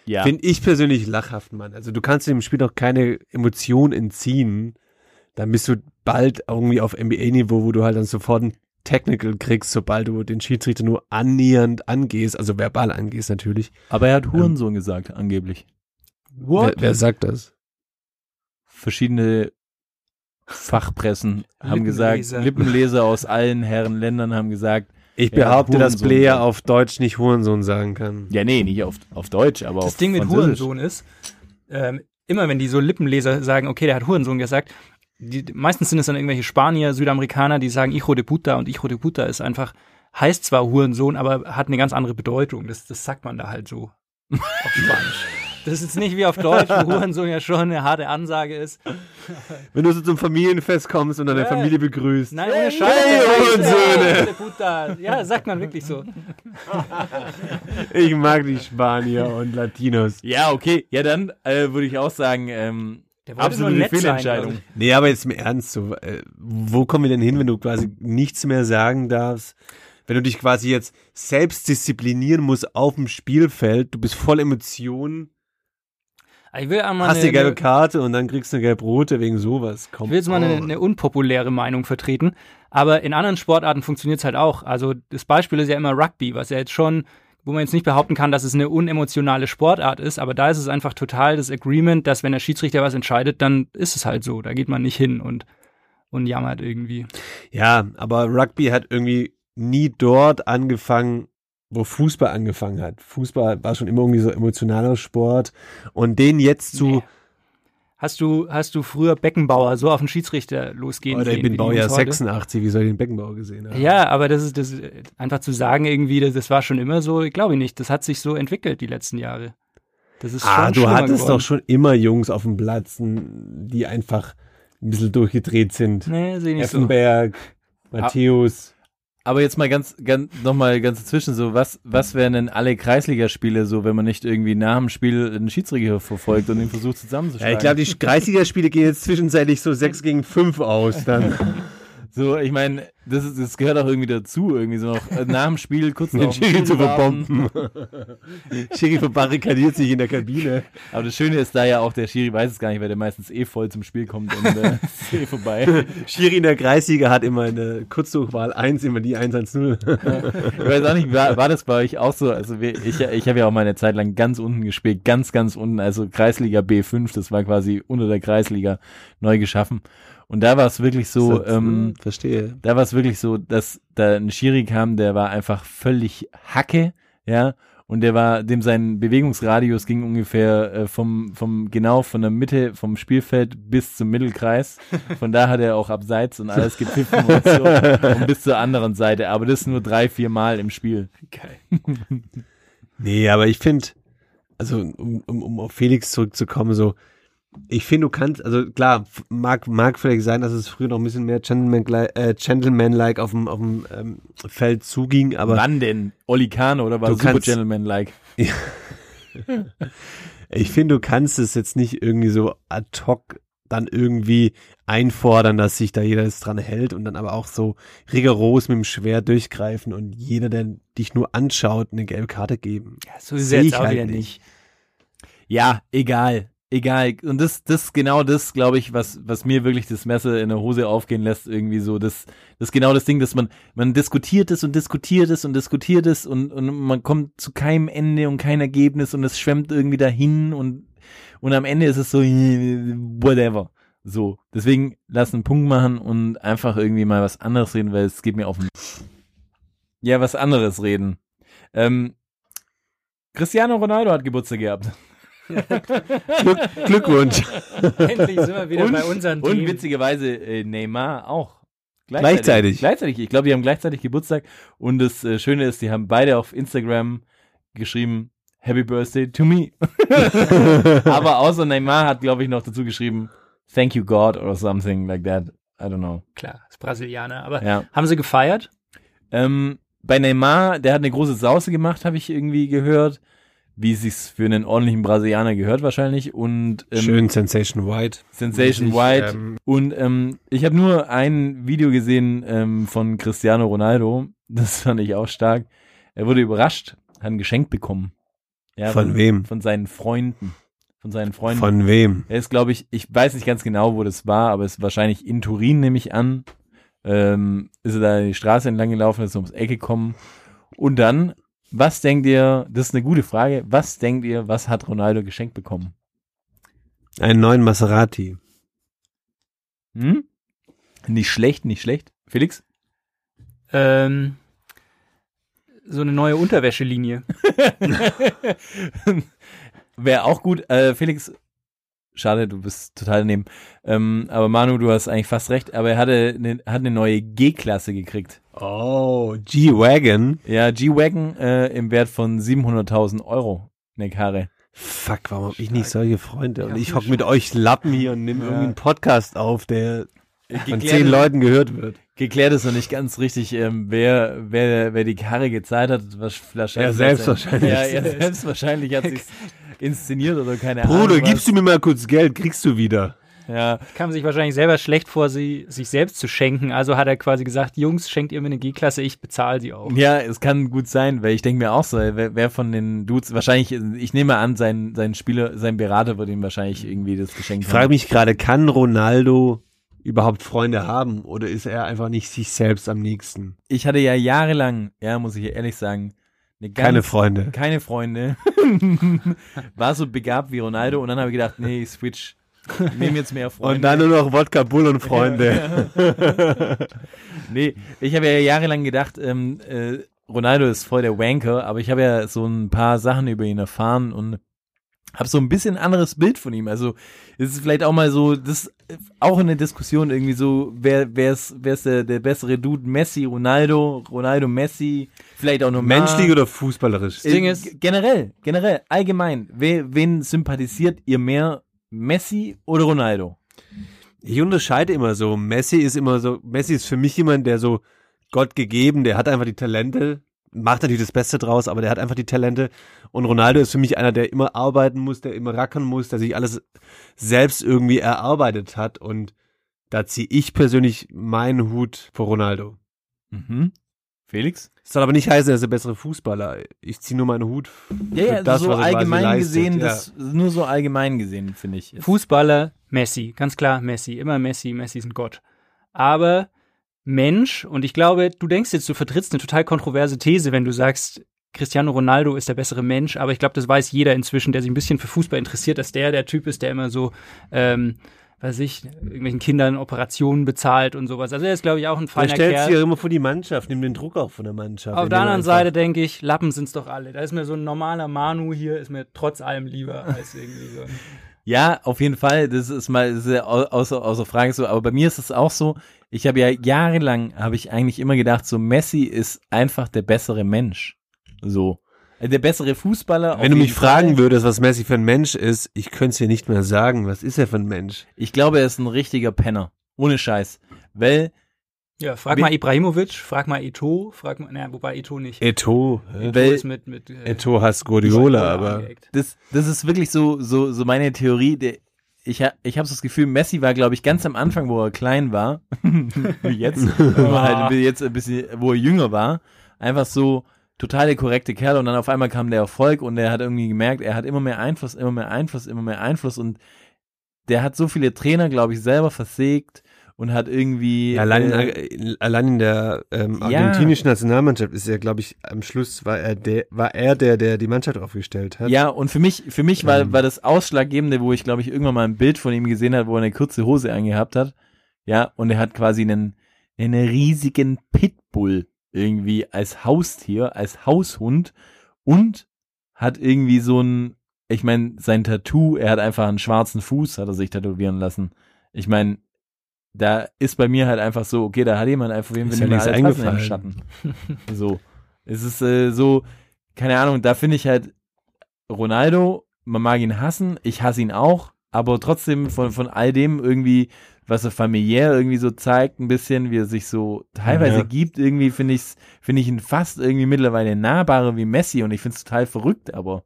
Speaker 1: Ja.
Speaker 7: Finde ich persönlich lachhaft, Mann. Also du kannst dem Spiel doch keine Emotion entziehen. Dann bist du bald irgendwie auf NBA-Niveau, wo du halt dann sofort ein Technical kriegst, sobald du den Schiedsrichter nur annähernd angehst, also verbal angehst natürlich.
Speaker 1: aber er hat Hurensohn gesagt, angeblich.
Speaker 7: Wer, wer sagt das?
Speaker 1: Verschiedene Fachpressen haben gesagt,
Speaker 6: Lippenleser.
Speaker 1: Lippenleser aus allen Herren Ländern haben gesagt,
Speaker 7: Ich
Speaker 1: Ja,
Speaker 7: behaupte, dass
Speaker 1: Hurensohn
Speaker 7: Player
Speaker 1: sagt.
Speaker 7: auf Deutsch nicht Hurensohn sagen kann.
Speaker 1: ja nee, nicht auf, auf Deutsch, aber
Speaker 6: Das
Speaker 1: auf
Speaker 6: Ding mit. Hurensohn ist, ähm, immer wenn die so Lippenleser sagen, okay, der hat Hurensohn gesagt, die, meistens sind es dann irgendwelche Spanier, Südamerikaner, die sagen Hijo de puta und Hijo de puta ist einfach, heißt zwar Hurensohn, aber hat eine ganz andere Bedeutung. Das, das sagt man da halt so auf Spanisch. Das ist jetzt nicht wie auf Deutsch, wo Hurensohn ja schon eine harte Ansage ist.
Speaker 7: Wenn du so zum Familienfest kommst und deine
Speaker 6: Ja.
Speaker 7: Familie begrüßt.
Speaker 6: Nein, ohne Scheiß.
Speaker 7: Hey, Hurensöhne!
Speaker 6: äh, puta. Ja, sagt man wirklich so.
Speaker 7: Ich mag die Spanier und Latinos.
Speaker 1: Ja, okay. Ja, dann äh, würde ich auch sagen, ähm, absolute
Speaker 6: nett sein,
Speaker 1: Fehlentscheidung.
Speaker 6: glaub
Speaker 7: Nee, aber jetzt im Ernst, so, äh, wo kommen wir denn hin, wenn du quasi nichts mehr sagen darfst? Wenn du dich quasi jetzt selbst disziplinieren musst auf dem Spielfeld, du bist voll Emotionen.
Speaker 6: Ich will einmal
Speaker 7: Hast
Speaker 6: eine,
Speaker 7: die gelbe
Speaker 6: eine,
Speaker 7: Karte und dann kriegst du eine gelb-rote wegen sowas. Komm.
Speaker 6: ich will jetzt mal eine, eine unpopuläre Meinung vertreten, aber in anderen Sportarten funktioniert es halt auch. Also das Beispiel ist ja immer Rugby, was ja jetzt schon, wo man jetzt nicht behaupten kann, dass es eine unemotionale Sportart ist, aber da ist es einfach total das Agreement, dass wenn der Schiedsrichter was entscheidet, dann ist es halt so. Da geht man nicht hin und, und jammert irgendwie.
Speaker 7: Ja, aber Rugby hat irgendwie nie dort angefangen, wo Fußball angefangen hat. Fußball war schon immer irgendwie so emotionaler Sport und den jetzt zu,
Speaker 6: Nee. Hast du, hast du früher Beckenbauer so auf den Schiedsrichter losgehen
Speaker 7: oder
Speaker 6: sehen?
Speaker 7: ich bin Baujahr
Speaker 6: Jungs heute?
Speaker 7: 86, wie soll ich den Beckenbauer gesehen haben?
Speaker 6: Ja, aber das ist das einfach zu sagen irgendwie, das, das war schon immer so, glaube ich nicht. Das hat sich so entwickelt die letzten Jahre. Das ist
Speaker 7: Ah,
Speaker 6: schon
Speaker 7: du
Speaker 6: schlimmer
Speaker 7: hattest
Speaker 6: geworden.
Speaker 7: doch schon immer Jungs auf dem Platz, die einfach ein bisschen durchgedreht sind.
Speaker 6: Nee, sehe nicht so.
Speaker 7: Effenberg, Matthäus.
Speaker 1: Aber jetzt mal ganz, ganz nochmal ganz dazwischen, so was, was wären denn alle Kreisligaspiele so, wenn man nicht irgendwie nach dem Spiel einen Schiedsrichter verfolgt und ihn versucht
Speaker 7: Ja,
Speaker 1: zusammenzuschlagen?
Speaker 7: ich glaube, die Kreisligaspiele gehen jetzt zwischenzeitlich so 6 gegen 5 aus. Dann
Speaker 1: so, ich meine, das, ist, das gehört auch irgendwie dazu, irgendwie so noch äh, nach dem Spiel kurz noch
Speaker 7: den Schiri zu verbomben. Schiri verbarrikadiert sich in der Kabine.
Speaker 1: Aber das Schöne ist da ja auch, der Schiri weiß es gar nicht, weil der meistens eh voll zum Spiel kommt und äh, ist eh vorbei.
Speaker 7: Schiri in der Kreisliga hat immer in der Kurzdurchwahl 1 immer die 110.
Speaker 1: Ich weiß auch nicht, war, war das bei euch auch so? Also ich, ich habe ja auch mal eine Zeit lang ganz unten gespielt, ganz, ganz unten, also Kreisliga B5, das war quasi unter der Kreisliga neu geschaffen. Und da war es wirklich so, ähm,
Speaker 7: verstehe.
Speaker 1: da war es wirklich so, dass da ein Schiri kam, der war einfach völlig Hacke, ja, und der war, dem sein Bewegungsradius ging ungefähr äh, vom, vom, genau von der Mitte vom Spielfeld bis zum Mittelkreis. Von da hat er auch abseits und alles gepfiffen und so und bis zur anderen Seite. Aber das nur drei, vier Mal im Spiel.
Speaker 7: Nee, aber ich finde, also um, um, um auf Felix zurückzukommen, so, ich finde, du kannst, also klar, mag, mag vielleicht sein, dass es früher noch ein bisschen mehr Gentleman-like äh, Gentleman auf dem, auf dem ähm, Feld zuging, aber
Speaker 1: Wann denn? Oli Kahn oder war
Speaker 7: Du
Speaker 1: super Gentleman-like?
Speaker 7: ich finde, du kannst es jetzt nicht irgendwie so ad hoc dann irgendwie einfordern, dass sich da jeder dran hält und dann aber auch so rigoros mit dem Schwert durchgreifen und jeder, der dich nur anschaut, eine gelbe Karte geben.
Speaker 6: Ja, so ist es
Speaker 7: Seh
Speaker 6: jetzt
Speaker 7: ich
Speaker 6: auch
Speaker 7: halt
Speaker 6: wieder
Speaker 7: nicht.
Speaker 6: nicht.
Speaker 1: Ja, egal. Egal. Und das, das genau das, glaube ich, was, was mir wirklich das Messer in der Hose aufgehen lässt, irgendwie so. Das, das ist genau das Ding, dass man, man diskutiert es und diskutiert es und diskutiert es und, und man kommt zu keinem Ende und kein Ergebnis und es schwemmt irgendwie dahin und, und am Ende ist es so, whatever. So. Deswegen lass einen Punkt machen und einfach irgendwie mal was anderes reden, weil es geht mir auf den, ja, was anderes reden. Ähm, Cristiano Ronaldo hat Geburtstag gehabt.
Speaker 7: Glück, Glückwunsch.
Speaker 6: Endlich sind wir wieder
Speaker 1: und,
Speaker 6: bei unseren
Speaker 1: und
Speaker 6: Themen.
Speaker 1: witzigerweise äh, Neymar auch.
Speaker 7: Gleichzeitig.
Speaker 1: Gleichzeitig. Ich glaube, die haben gleichzeitig Geburtstag. Und das äh, Schöne ist, die haben beide auf Instagram geschrieben, Happy Birthday to me. Aber außer Neymar hat, glaube ich, noch dazu geschrieben, Thank you God or something like that. I don't know.
Speaker 6: Klar, ist Brasilianer. Aber
Speaker 1: Ja.
Speaker 6: haben sie gefeiert?
Speaker 1: Ähm, bei Neymar, der hat eine große Sause gemacht, habe ich irgendwie gehört. Wie es sich für einen ordentlichen Brasilianer gehört wahrscheinlich. Und ähm,
Speaker 7: Schön Sensation White.
Speaker 1: Sensation
Speaker 7: Ich,
Speaker 1: White.
Speaker 7: ähm,
Speaker 1: Und ähm, ich habe nur ein Video gesehen ähm, von Cristiano Ronaldo. Das fand ich auch stark. Er wurde überrascht, hat ein Geschenk bekommen. Ja,
Speaker 7: Von wem?
Speaker 1: Von seinen Freunden. Von seinen Freunden.
Speaker 7: Von wem?
Speaker 1: er ist, glaube ich, ich weiß nicht ganz genau, wo das war, aber es ist wahrscheinlich in Turin, nehme ich an. Ähm, ist er da die Straße entlang gelaufen, ist ums Eck gekommen. Und dann, was denkt ihr, das ist eine gute Frage, was denkt ihr, was hat Ronaldo geschenkt bekommen?
Speaker 7: Einen neuen Maserati.
Speaker 1: Hm? Nicht schlecht, nicht schlecht. Felix?
Speaker 6: Ähm, so eine neue Unterwäschelinie.
Speaker 1: Wäre auch gut. Äh, Felix, schade, du bist total daneben. Ähm, aber Manu, du hast eigentlich fast recht. Aber er hatte eine, hat eine neue G-Klasse gekriegt.
Speaker 7: Oh, G-Wagon.
Speaker 1: Ja, G-Wagon äh, im Wert von 700.000 Euro. Eine Karre.
Speaker 7: Fuck, warum hab ich nicht solche Freunde? Und ich hock mit euch Lappen hier und nehme
Speaker 1: Ja.
Speaker 7: irgendwie einen Podcast auf, der von
Speaker 1: Geklärt
Speaker 7: zehn Leuten gehört wird.
Speaker 1: Geklärt ist noch nicht ganz richtig, ähm, wer, wer, wer die Karre gezahlt hat. Was wahrscheinlich
Speaker 7: Er selbst wahrscheinlich.
Speaker 1: Ja, er selbst wahrscheinlich hat sich inszeniert oder keine Ahnung.
Speaker 7: Bruder, gibst du mir mal kurz Geld, kriegst du wieder.
Speaker 1: Ja,
Speaker 6: kam sich wahrscheinlich selber schlecht vor, sie sich selbst zu schenken. Also hat er quasi gesagt, Jungs, schenkt ihr mir eine G-Klasse, ich bezahle sie auch.
Speaker 1: ja, es kann gut sein, weil ich denke mir auch so, wer, wer von den Dudes, wahrscheinlich, ich nehme an, sein, sein Spieler, sein Berater wird ihm wahrscheinlich irgendwie das Geschenk
Speaker 7: Ich frage mich gerade, kann Ronaldo überhaupt Freunde haben oder ist er einfach nicht sich selbst am nächsten?
Speaker 1: Ich hatte ja jahrelang, ja, muss ich ehrlich sagen, ganz,
Speaker 7: Keine Freunde.
Speaker 1: keine Freunde. War so begabt wie Ronaldo und dann habe ich gedacht, nee, ich switch. Nehm jetzt mehr Freunde.
Speaker 7: Und dann nur noch Wodka Bull und Freunde.
Speaker 1: Nee, ich habe ja jahrelang gedacht, ähm, äh, Ronaldo ist voll der Wanker, aber ich habe ja so ein paar Sachen über ihn erfahren und habe so ein bisschen anderes Bild von ihm. Also es ist vielleicht auch mal so, das ist auch eine Diskussion irgendwie so, wer wer ist wer ist der, der bessere Dude, Messi, Ronaldo, Ronaldo, Messi, vielleicht auch nur
Speaker 7: Menschlich oder fußballerisch?
Speaker 1: Äh,
Speaker 6: Ding ist-
Speaker 1: generell, generell, allgemein, we, wen sympathisiert ihr mehr, Messi oder Ronaldo?
Speaker 7: Ich unterscheide immer so. Messi ist immer so, Messi ist für mich jemand, der so Gott gegeben, der hat einfach die Talente, macht natürlich das Beste draus, aber der hat einfach die Talente. Und Ronaldo ist für mich einer, der immer arbeiten muss, der immer rackern muss, der sich alles selbst irgendwie erarbeitet hat. Und da ziehe ich persönlich meinen Hut vor Ronaldo.
Speaker 1: Mhm. Felix?
Speaker 7: Das soll aber nicht heißen, er ist der bessere Fußballer. Ich ziehe nur meinen Hut für
Speaker 1: Ja, ja,
Speaker 7: das,
Speaker 1: so
Speaker 7: er
Speaker 1: allgemein gesehen,
Speaker 7: ja.
Speaker 1: das nur so allgemein gesehen, finde ich.
Speaker 6: Fußballer, Messi, ganz klar Messi, immer Messi, Messi ist ein Gott. Aber Mensch, und ich glaube, du denkst jetzt, du vertrittst eine total kontroverse These, wenn du sagst, Cristiano Ronaldo ist der bessere Mensch, aber ich glaube, das weiß jeder inzwischen, der sich ein bisschen für Fußball interessiert, dass der der Typ ist, der immer so, ähm, weiß ich, irgendwelchen Kindern Operationen bezahlt und sowas. Also er ist, glaube ich, auch ein
Speaker 7: Er
Speaker 6: feiner
Speaker 7: stellt
Speaker 6: Kerl.
Speaker 7: sich ja immer vor die Mannschaft, nimmt den Druck auch von der Mannschaft.
Speaker 6: Auf der
Speaker 7: er
Speaker 6: anderen Seite denke ich, Lappen sind's doch alle. Da ist mir so ein normaler Manu hier, ist mir trotz allem lieber als irgendwie so ein
Speaker 1: Ja, auf jeden Fall. Das ist mal das ist ja au- außer, außer Frage so. Aber bei mir ist es auch so. Ich habe ja jahrelang, habe ich eigentlich immer gedacht, so Messi ist einfach der bessere Mensch. So. Äh, Der bessere Fußballer.
Speaker 7: Wenn du mich
Speaker 1: jeden
Speaker 7: fragen
Speaker 1: Fall.
Speaker 7: würdest, was Messi für ein Mensch ist, ich könnte es dir nicht mehr sagen. Was ist er für ein Mensch?
Speaker 1: Ich glaube, er ist ein richtiger Penner. Ohne Scheiß. Weil,
Speaker 6: Ja, frag mal Ibrahimovic, frag mal Eto, frag mal, naja, wobei Eto nicht.
Speaker 7: Eto.
Speaker 6: Eto
Speaker 1: weil-
Speaker 6: ist mit, mit äh,
Speaker 7: Eto hasst Guardiola, aber
Speaker 1: das, das ist wirklich so, so, so meine Theorie. Der, ich ha, ich habe so das Gefühl, Messi war, glaube ich, ganz am Anfang, wo er klein war, wie jetzt, wo er halt jetzt ein bisschen, wo er jünger war, einfach so total der korrekte Kerl und dann auf einmal kam der Erfolg und er hat irgendwie gemerkt, er hat immer mehr Einfluss, immer mehr Einfluss, immer mehr Einfluss und der hat so viele Trainer, glaube ich, selber versägt und hat irgendwie
Speaker 7: allein,
Speaker 1: äh,
Speaker 7: in, allein in der ähm,
Speaker 1: Ja.
Speaker 7: argentinischen Nationalmannschaft ist er, glaube ich, am Schluss war er der, war er der, der die Mannschaft aufgestellt hat.
Speaker 1: Ja, und für mich, für mich war,
Speaker 7: Ähm.
Speaker 1: war das Ausschlaggebende, wo ich, glaube ich, irgendwann mal ein Bild von ihm gesehen habe, wo er eine kurze Hose angehabt hat. Ja, und er hat quasi einen, einen riesigen Pitbull irgendwie als Haustier, als Haushund und hat irgendwie so ein, ich meine, sein Tattoo, er hat einfach einen schwarzen Fuß, hat er sich tätowieren lassen. Ich meine, da ist bei mir halt einfach so, okay, da hat jemand einfach
Speaker 7: Ist
Speaker 1: wenn
Speaker 7: ja
Speaker 1: wir
Speaker 7: nichts
Speaker 1: alle Tassen im
Speaker 7: eingefallen.
Speaker 1: Schatten. so. Es ist äh, so, keine Ahnung, da finde ich halt Ronaldo, man mag ihn hassen, ich hasse ihn auch, aber trotzdem von, von all dem irgendwie, was er familiär irgendwie so zeigt, ein bisschen, wie er sich so teilweise
Speaker 7: Ja.
Speaker 1: gibt, irgendwie finde ich finde ich ihn fast irgendwie mittlerweile nahbarer wie Messi und ich finde es total verrückt, aber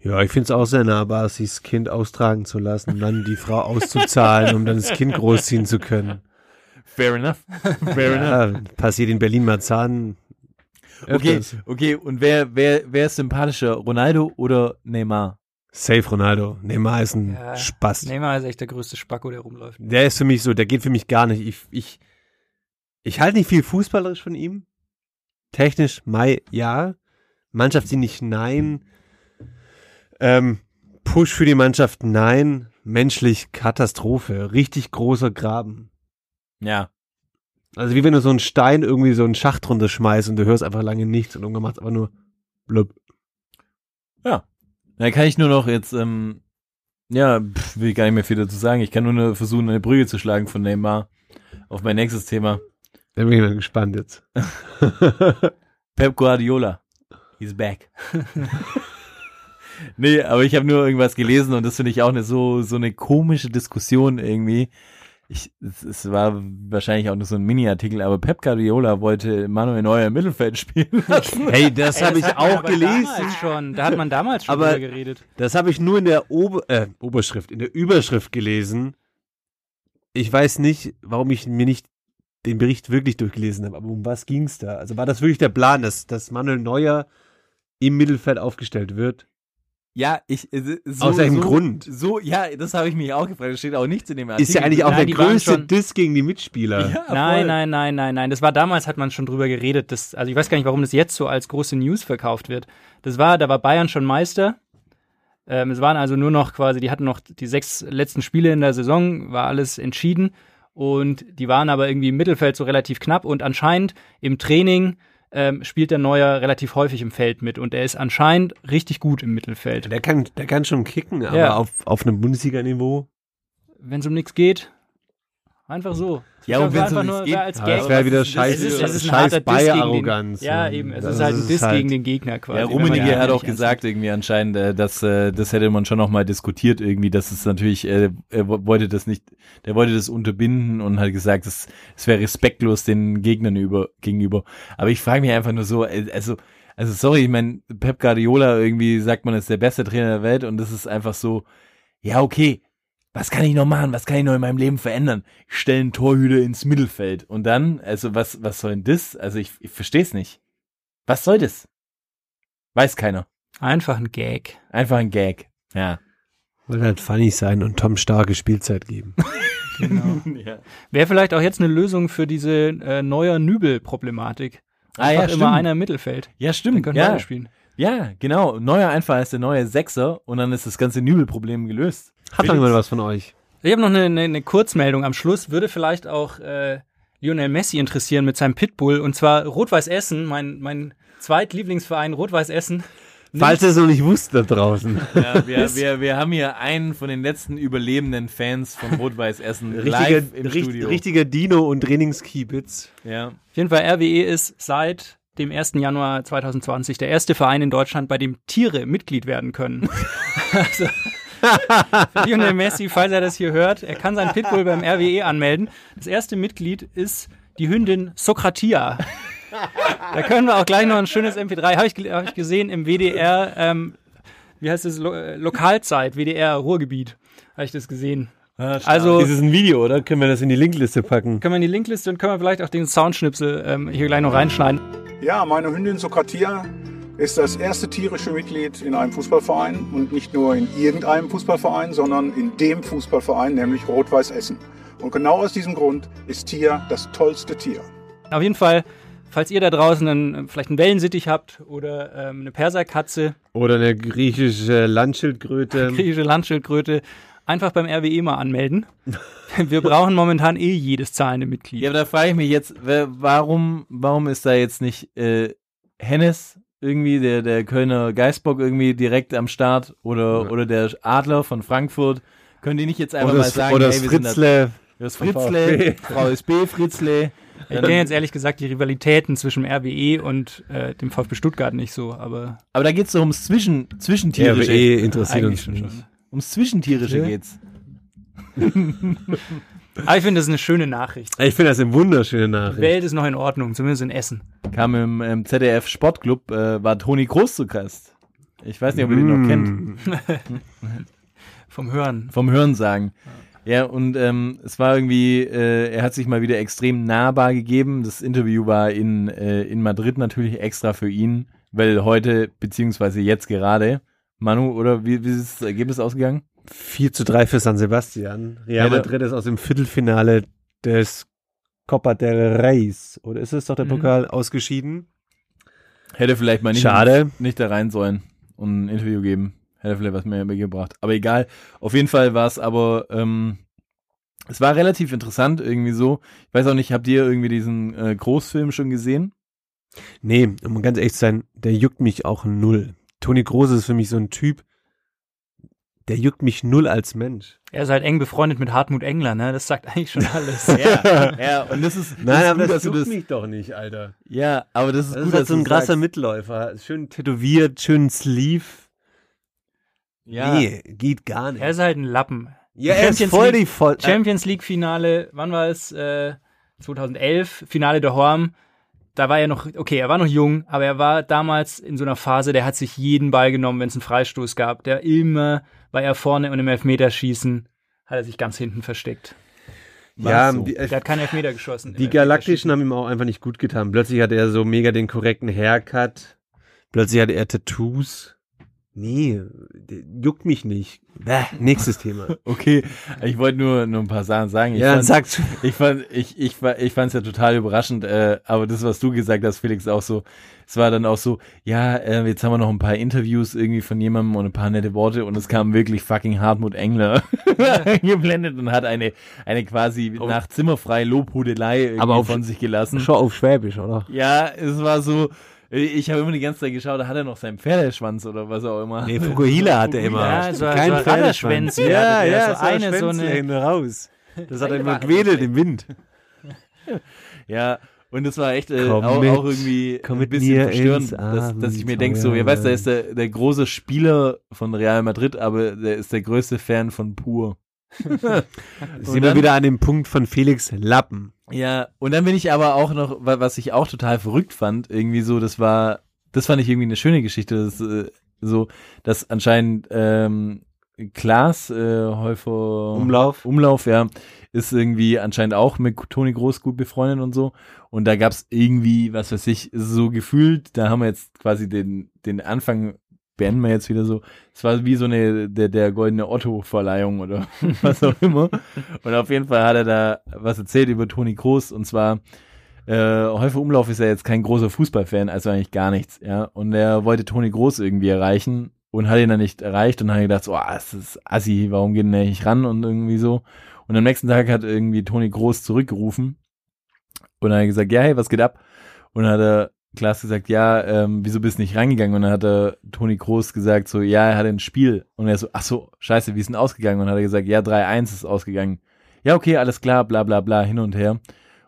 Speaker 7: Ja, ich finde es auch sehr nahbar, sich das Kind austragen zu lassen und dann die Frau auszuzahlen, um dann das Kind großziehen zu können.
Speaker 1: fair enough. Fair enough.
Speaker 7: Ja, passiert in Berlin-Marzahn.
Speaker 1: Okay,
Speaker 7: öfters.
Speaker 1: okay, und wer, wer, wer ist sympathischer, Ronaldo oder Neymar?
Speaker 7: Safe Ronaldo. Neymar ist ein
Speaker 6: Ja,
Speaker 7: Spaß.
Speaker 6: Neymar ist echt der größte Spacko, der rumläuft.
Speaker 7: Der ist für mich so, der geht für mich gar nicht. Ich, ich, ich halte nicht viel fußballerisch von ihm. Technisch, Mai, ja. Mannschaft nicht, nein. Ähm, Push für die Mannschaft, nein. Menschlich Katastrophe. Richtig großer Graben.
Speaker 1: Ja.
Speaker 7: Also wie wenn du so einen Stein irgendwie so einen Schacht runter schmeißt und du hörst einfach lange nichts und irgendwann macht einfach nur blub.
Speaker 1: Da kann ich nur noch jetzt, ähm, ja, pff, will gar nicht mehr viel dazu sagen. Ich kann nur versuchen, eine Brügge zu schlagen von Neymar auf mein nächstes Thema.
Speaker 7: Da bin ich mal gespannt jetzt.
Speaker 1: Pep Guardiola. He's back. nee, aber ich habe nur irgendwas gelesen und das finde ich auch eine so, so eine komische Diskussion irgendwie. ich, es, es war wahrscheinlich auch nur so ein Mini-Artikel, aber Pep Guardiola wollte Manuel Neuer im Mittelfeld spielen lassen.
Speaker 7: Hey, das habe ich auch gelesen.
Speaker 6: Damals schon. Da hat man damals schon
Speaker 7: Aber-
Speaker 6: drüber geredet.
Speaker 7: Das habe ich nur in der Ober äh, Oberschrift, in der Überschrift gelesen. Ich weiß nicht, warum ich mir nicht den Bericht wirklich durchgelesen habe, aber um was ging's da? Also war das wirklich der Plan, dass, dass Manuel Neuer im Mittelfeld aufgestellt wird?
Speaker 1: Ja, ich, äh, so,
Speaker 7: Aus welchem
Speaker 1: so,
Speaker 7: Grund?
Speaker 1: So, ja, das habe ich mich auch gefragt. Das steht auch nichts in dem Artikel.
Speaker 7: Ist ja eigentlich auch
Speaker 6: Nein,
Speaker 7: der größte Diss gegen die Mitspieler.
Speaker 1: Ja,
Speaker 6: Nein,
Speaker 1: voll.
Speaker 6: nein, nein, nein, nein. Das war damals, hat man schon drüber geredet. Das, also ich weiß gar nicht, warum das jetzt so als große News verkauft wird. Das war, da war Bayern schon Meister. Ähm, es waren also nur noch quasi, die hatten noch die sechs letzten Spiele in der Saison, war alles entschieden. Und die waren aber irgendwie im Mittelfeld so relativ knapp. Und anscheinend im Training ähm, spielt der Neuer relativ häufig im Feld mit. Und er ist anscheinend richtig gut im Mittelfeld.
Speaker 7: Der kann, der kann schon kicken, aber
Speaker 6: Ja.
Speaker 7: auf, auf einem Bundesliga-Niveau.
Speaker 6: Wenn es um nichts geht, einfach so.
Speaker 1: Ja, und
Speaker 6: Das
Speaker 1: wenn's
Speaker 6: einfach nur
Speaker 1: geht,
Speaker 6: als Gag.
Speaker 7: das wäre wieder scheiß,
Speaker 6: es ist, es ist ein
Speaker 7: scheiß Bayer-Arroganz.
Speaker 6: Ja, eben. Es
Speaker 7: Das
Speaker 6: ist halt ein
Speaker 7: es
Speaker 6: Diss
Speaker 7: halt.
Speaker 6: gegen den Gegner quasi.
Speaker 1: Ja,
Speaker 6: wenn
Speaker 1: Rummenigge hat auch gesagt, irgendwie anscheinend, äh, dass äh, das hätte man schon noch mal diskutiert irgendwie, dass es natürlich, äh, er wo- wollte das nicht, der wollte das unterbinden und hat gesagt, es, es wäre respektlos den Gegnern über, gegenüber. Aber ich frage mich einfach nur so, also, also sorry, ich meine, Pep Guardiola irgendwie sagt man, ist der beste Trainer der Welt und das ist einfach so, ja okay, was kann ich noch machen? Was kann ich noch in meinem Leben verändern? Ich stelle einen Torhüter ins Mittelfeld und dann, also was, was soll denn das? Also ich, ich verstehe es nicht. Was soll das? Weiß keiner.
Speaker 6: Einfach ein Gag.
Speaker 1: Einfach ein Gag. Ja.
Speaker 7: Wollte halt funny sein und Tom starke Spielzeit geben.
Speaker 6: Genau.
Speaker 1: ja.
Speaker 6: Wäre vielleicht auch jetzt eine Lösung für diese äh, neuer Nübel-Problematik.
Speaker 1: Ah,
Speaker 6: Einfach
Speaker 1: ja,
Speaker 6: immer
Speaker 1: stimmt.
Speaker 6: einer im Mittelfeld.
Speaker 1: Ja,
Speaker 6: Dann
Speaker 1: stimmt.
Speaker 6: können
Speaker 1: Ja.
Speaker 6: beide spielen.
Speaker 1: Ja, genau. Neuer einfach als der neue Sechser und dann ist das ganze Nübelproblem gelöst.
Speaker 7: Hat noch jemand was von euch?
Speaker 6: Ich habe noch eine, eine, eine Kurzmeldung am Schluss. Würde vielleicht auch äh, Lionel Messi interessieren mit seinem Pitbull. Und zwar Rot-Weiß Essen, mein, mein Zweitlieblingsverein Rot-Weiß Essen.
Speaker 7: Falls ihr es noch nicht wusst da draußen.
Speaker 1: Ja, wir, wir, wir haben hier einen von den letzten überlebenden Fans von Rot-Weiß Essen
Speaker 7: Richtiger,
Speaker 1: live im
Speaker 7: richt-
Speaker 1: Studio.
Speaker 7: richtiger Dino und Trainingskiebitz.
Speaker 1: Ja.
Speaker 6: Auf jeden Fall, RWE ist seit dem 1. Januar 2020 der erste Verein in Deutschland, bei dem Tiere Mitglied werden können. also, Lionel Messi, falls er das hier hört, er kann sein Pitbull beim RWE anmelden. Das erste Mitglied ist die Hündin Sokratia. Da können wir auch gleich noch ein schönes MP3, habe ich, hab ich gesehen im WDR, ähm, wie heißt es, Lo äh, Lokalzeit, WDR Ruhrgebiet, habe ich das gesehen. Also
Speaker 7: Ist es ein Video, oder? Können wir das in die Linkliste packen?
Speaker 6: können wir in die Linkliste und können wir vielleicht auch den Soundschnipsel ähm, hier gleich noch reinschneiden.
Speaker 9: Ja, meine Hündin Sokratia ist das erste tierische Mitglied in einem Fußballverein und nicht nur in irgendeinem Fußballverein, sondern in dem Fußballverein, nämlich Rot-Weiß Essen. Und genau aus diesem Grund ist Tier das tollste Tier.
Speaker 6: Auf jeden Fall, falls ihr da draußen einen, vielleicht einen Wellensittich habt oder ähm, eine Perserkatze,
Speaker 7: Oder eine griechische Landschildkröte.
Speaker 6: griechische Landschildkröte, einfach beim RWE mal anmelden. Wir brauchen momentan eh jedes zahlende Mitglied.
Speaker 1: Ja, aber da frage ich mich jetzt, warum, warum ist da jetzt nicht äh, Hennes irgendwie, der, der Kölner Geistbock irgendwie direkt am Start oder,
Speaker 7: Ja.
Speaker 1: oder der Adler von Frankfurt? Können die nicht jetzt einfach
Speaker 7: Oder
Speaker 1: mal sagen,
Speaker 7: oder
Speaker 1: hey,
Speaker 7: das
Speaker 1: wir
Speaker 7: Fritzle.
Speaker 1: das Fritzle, VSB Fritzle.
Speaker 6: Ich kenne jetzt ehrlich gesagt die Rivalitäten zwischen RWE und äh, dem VfB Stuttgart nicht so, aber
Speaker 1: Aber da geht's doch ums Zwischen, Zwischentierische.
Speaker 7: RWE interessiert
Speaker 6: eigentlich
Speaker 7: uns
Speaker 6: schon.
Speaker 1: Ums Zwischentierische
Speaker 6: Ja.
Speaker 1: geht's.
Speaker 6: Aber ich finde, das ist eine schöne Nachricht.
Speaker 7: Ich finde das eine wunderschöne
Speaker 6: Die
Speaker 7: Nachricht.
Speaker 6: Welt ist noch in Ordnung, zumindest in Essen.
Speaker 1: Kam im, im ZDF Sportclub, äh, war Toni Groß zu Gast. Ich weiß nicht, ob ihr den noch
Speaker 7: Mm.
Speaker 1: kennt.
Speaker 6: Vom Hören.
Speaker 1: Vom Hörensagen. Ja, und ähm, es war irgendwie, äh, er hat sich mal wieder extrem nahbar gegeben. Das Interview war in, äh, in Madrid natürlich extra für ihn, weil heute, beziehungsweise jetzt gerade, Manu, oder wie, wie ist das Ergebnis ausgegangen?
Speaker 7: 4 zu 3 für San Sebastian. Real
Speaker 1: Ja,
Speaker 7: Madrid ist aus dem Viertelfinale des Copa del Reis, oder ist es doch der
Speaker 6: Mhm.
Speaker 7: Pokal, ausgeschieden.
Speaker 1: Hätte vielleicht mal nicht,
Speaker 7: Schade.
Speaker 1: nicht da rein sollen und ein Interview geben. Hätte vielleicht was mehr gebracht. Aber egal. Auf jeden Fall war es aber, ähm, es war relativ interessant irgendwie so. Ich weiß auch nicht, habt ihr irgendwie diesen äh, Großfilm schon gesehen?
Speaker 7: Nee, um ganz ehrlich zu sein, der juckt mich auch null. Toni Groß ist für mich so ein Typ, der juckt mich null als Mensch.
Speaker 6: Er ist halt eng befreundet mit Hartmut Engler, ne? Das sagt eigentlich schon alles.
Speaker 1: Ja, ja, und das ist, das
Speaker 7: Nein,
Speaker 1: ist
Speaker 7: aber
Speaker 1: gut,
Speaker 7: das juckt
Speaker 1: das,
Speaker 7: mich doch nicht, Alter.
Speaker 1: ja, aber das ist
Speaker 7: Das
Speaker 1: gut,
Speaker 7: ist halt so ein krasser
Speaker 1: sagst.
Speaker 7: Mitläufer. Schön tätowiert, schön Sleeve.
Speaker 1: Ja,
Speaker 7: Nee, geht gar nicht.
Speaker 6: Er ist halt ein Lappen.
Speaker 7: Ja, er ist
Speaker 6: Champions
Speaker 7: voll
Speaker 6: League-
Speaker 7: die voll.
Speaker 6: Champions League Finale, wann war es? Äh, 2011, Finale der Horm. Da war er noch, okay, er war noch jung, aber er war damals in so einer Phase, der hat sich jeden Ball genommen, wenn es einen Freistoß gab. Der immer war er vorne und im Elfmeterschießen hat er sich ganz hinten versteckt.
Speaker 7: ja,
Speaker 1: so.
Speaker 7: die,
Speaker 6: Der hat keinen Elfmeter geschossen.
Speaker 7: die Galaktischen haben ihm auch einfach nicht gut getan. Plötzlich hatte er so mega den korrekten Haircut. Plötzlich hatte er Tattoos. Nee, juckt mich nicht. Bäh, nächstes Thema.
Speaker 1: Okay, ich wollte nur, nur ein paar Sachen sagen. Ich
Speaker 7: ja,
Speaker 1: fand,
Speaker 7: sag's.
Speaker 1: ich fand, ich, ich, ich fand's ja total überraschend, äh, aber das, was du gesagt hast, Felix, auch so, es war dann auch so, ja, äh, jetzt haben wir noch ein paar Interviews irgendwie von jemandem und ein paar nette Worte und es kam wirklich fucking Hartmut Engler geblendet und hat eine, eine quasi nach zimmerfrei Lobhudelei
Speaker 7: Aber auf-
Speaker 1: von sich gelassen.
Speaker 7: Schon auf Schwäbisch, oder?
Speaker 1: Ja, es war so, ich habe immer die ganze Zeit geschaut, da hat er noch seinen Pferdeschwanz oder was auch immer.
Speaker 7: Nee, Fukuhila hat er immer.
Speaker 6: Ja, so-
Speaker 7: Kein
Speaker 6: so
Speaker 7: Pferdeschwanz. Ja,
Speaker 6: der,
Speaker 7: ja,
Speaker 6: so
Speaker 7: so eine,
Speaker 6: so eine-
Speaker 7: raus. Das hat er immer gewedelt im Wind.
Speaker 1: Ja, und es war echt äh, auch,
Speaker 7: mit-
Speaker 1: auch irgendwie ein bisschen verstörend, dass, dass ich mir denke, so, ihr weißt, der ist der, der große Spieler von Real Madrid, aber der ist der größte Fan von Pur.
Speaker 7: Sind wir wieder an dem Punkt von Felix Lappen.
Speaker 1: Ja, und dann bin ich aber auch noch, wa- was ich auch total verrückt fand, irgendwie so, das war, das fand ich irgendwie eine schöne Geschichte, das, äh, so, dass anscheinend ähm, Klaas äh, Häufer
Speaker 7: Umlauf.
Speaker 1: Umlauf, ja, ist irgendwie anscheinend auch mit Toni Groß gut befreundet und so. Und da gab's irgendwie, was weiß ich, so gefühlt, da haben wir jetzt quasi den, den Anfang, beenden wir jetzt wieder so. Es war wie so eine, der, der goldene Otto-Verleihung oder was auch immer. Und auf jeden Fall hat er da was erzählt über Toni Groß und zwar, äh, Häufer Umlauf ist ja jetzt kein großer Fußballfan, also eigentlich gar nichts, ja. Und er wollte Toni Groß irgendwie erreichen und hat ihn dann nicht erreicht und hat gedacht, so, ah, es ist assi, warum geht denn der nicht ran und irgendwie so. Und am nächsten Tag hat irgendwie Toni Groß zurückgerufen und hat er gesagt, ja, hey, was geht ab? Und dann hat er Klaas gesagt, ja, ähm, wieso bist du nicht reingegangen? Und dann hat er Toni Groß gesagt, so, ja, er hatte ein Spiel. Und er so, ach so, scheiße, wie ist denn ausgegangen? Und dann hat er gesagt, ja, 3-1 ist ausgegangen. Ja, okay, alles klar, bla bla bla, hin und her.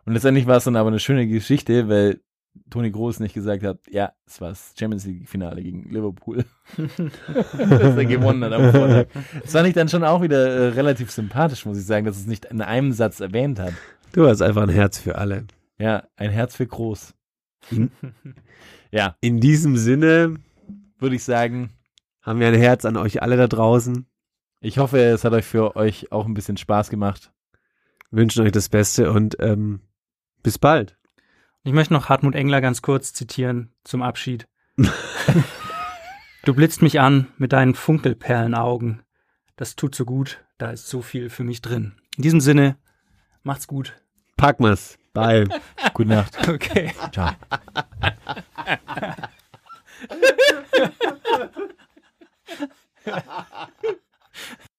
Speaker 1: Und letztendlich war es dann aber eine schöne Geschichte, weil Toni Groß nicht gesagt hat, ja, es war das Champions League Finale gegen Liverpool. dass er gewonnen hat am Vortag. Das fand ich dann schon auch wieder äh, relativ sympathisch, muss ich sagen, dass es nicht in einem Satz erwähnt hat.
Speaker 7: Du hast einfach ein Herz für alle.
Speaker 1: Ja, ein Herz für groß. ja,
Speaker 7: In diesem Sinne
Speaker 1: würde ich sagen,
Speaker 7: haben wir ein Herz an euch alle da draußen.
Speaker 1: ich hoffe, es hat euch für euch auch ein bisschen Spaß gemacht.
Speaker 7: Wünschen euch das Beste und ähm, bis bald.
Speaker 6: Ich möchte noch Hartmut Engler ganz kurz zitieren zum Abschied. du blitzt mich an mit deinen Funkelperlenaugen. Das tut so gut, da ist so viel für mich drin. In diesem Sinne, macht's gut.
Speaker 7: Packen wir's. Bye.
Speaker 1: Gute Nacht.
Speaker 6: Okay.
Speaker 1: Ciao.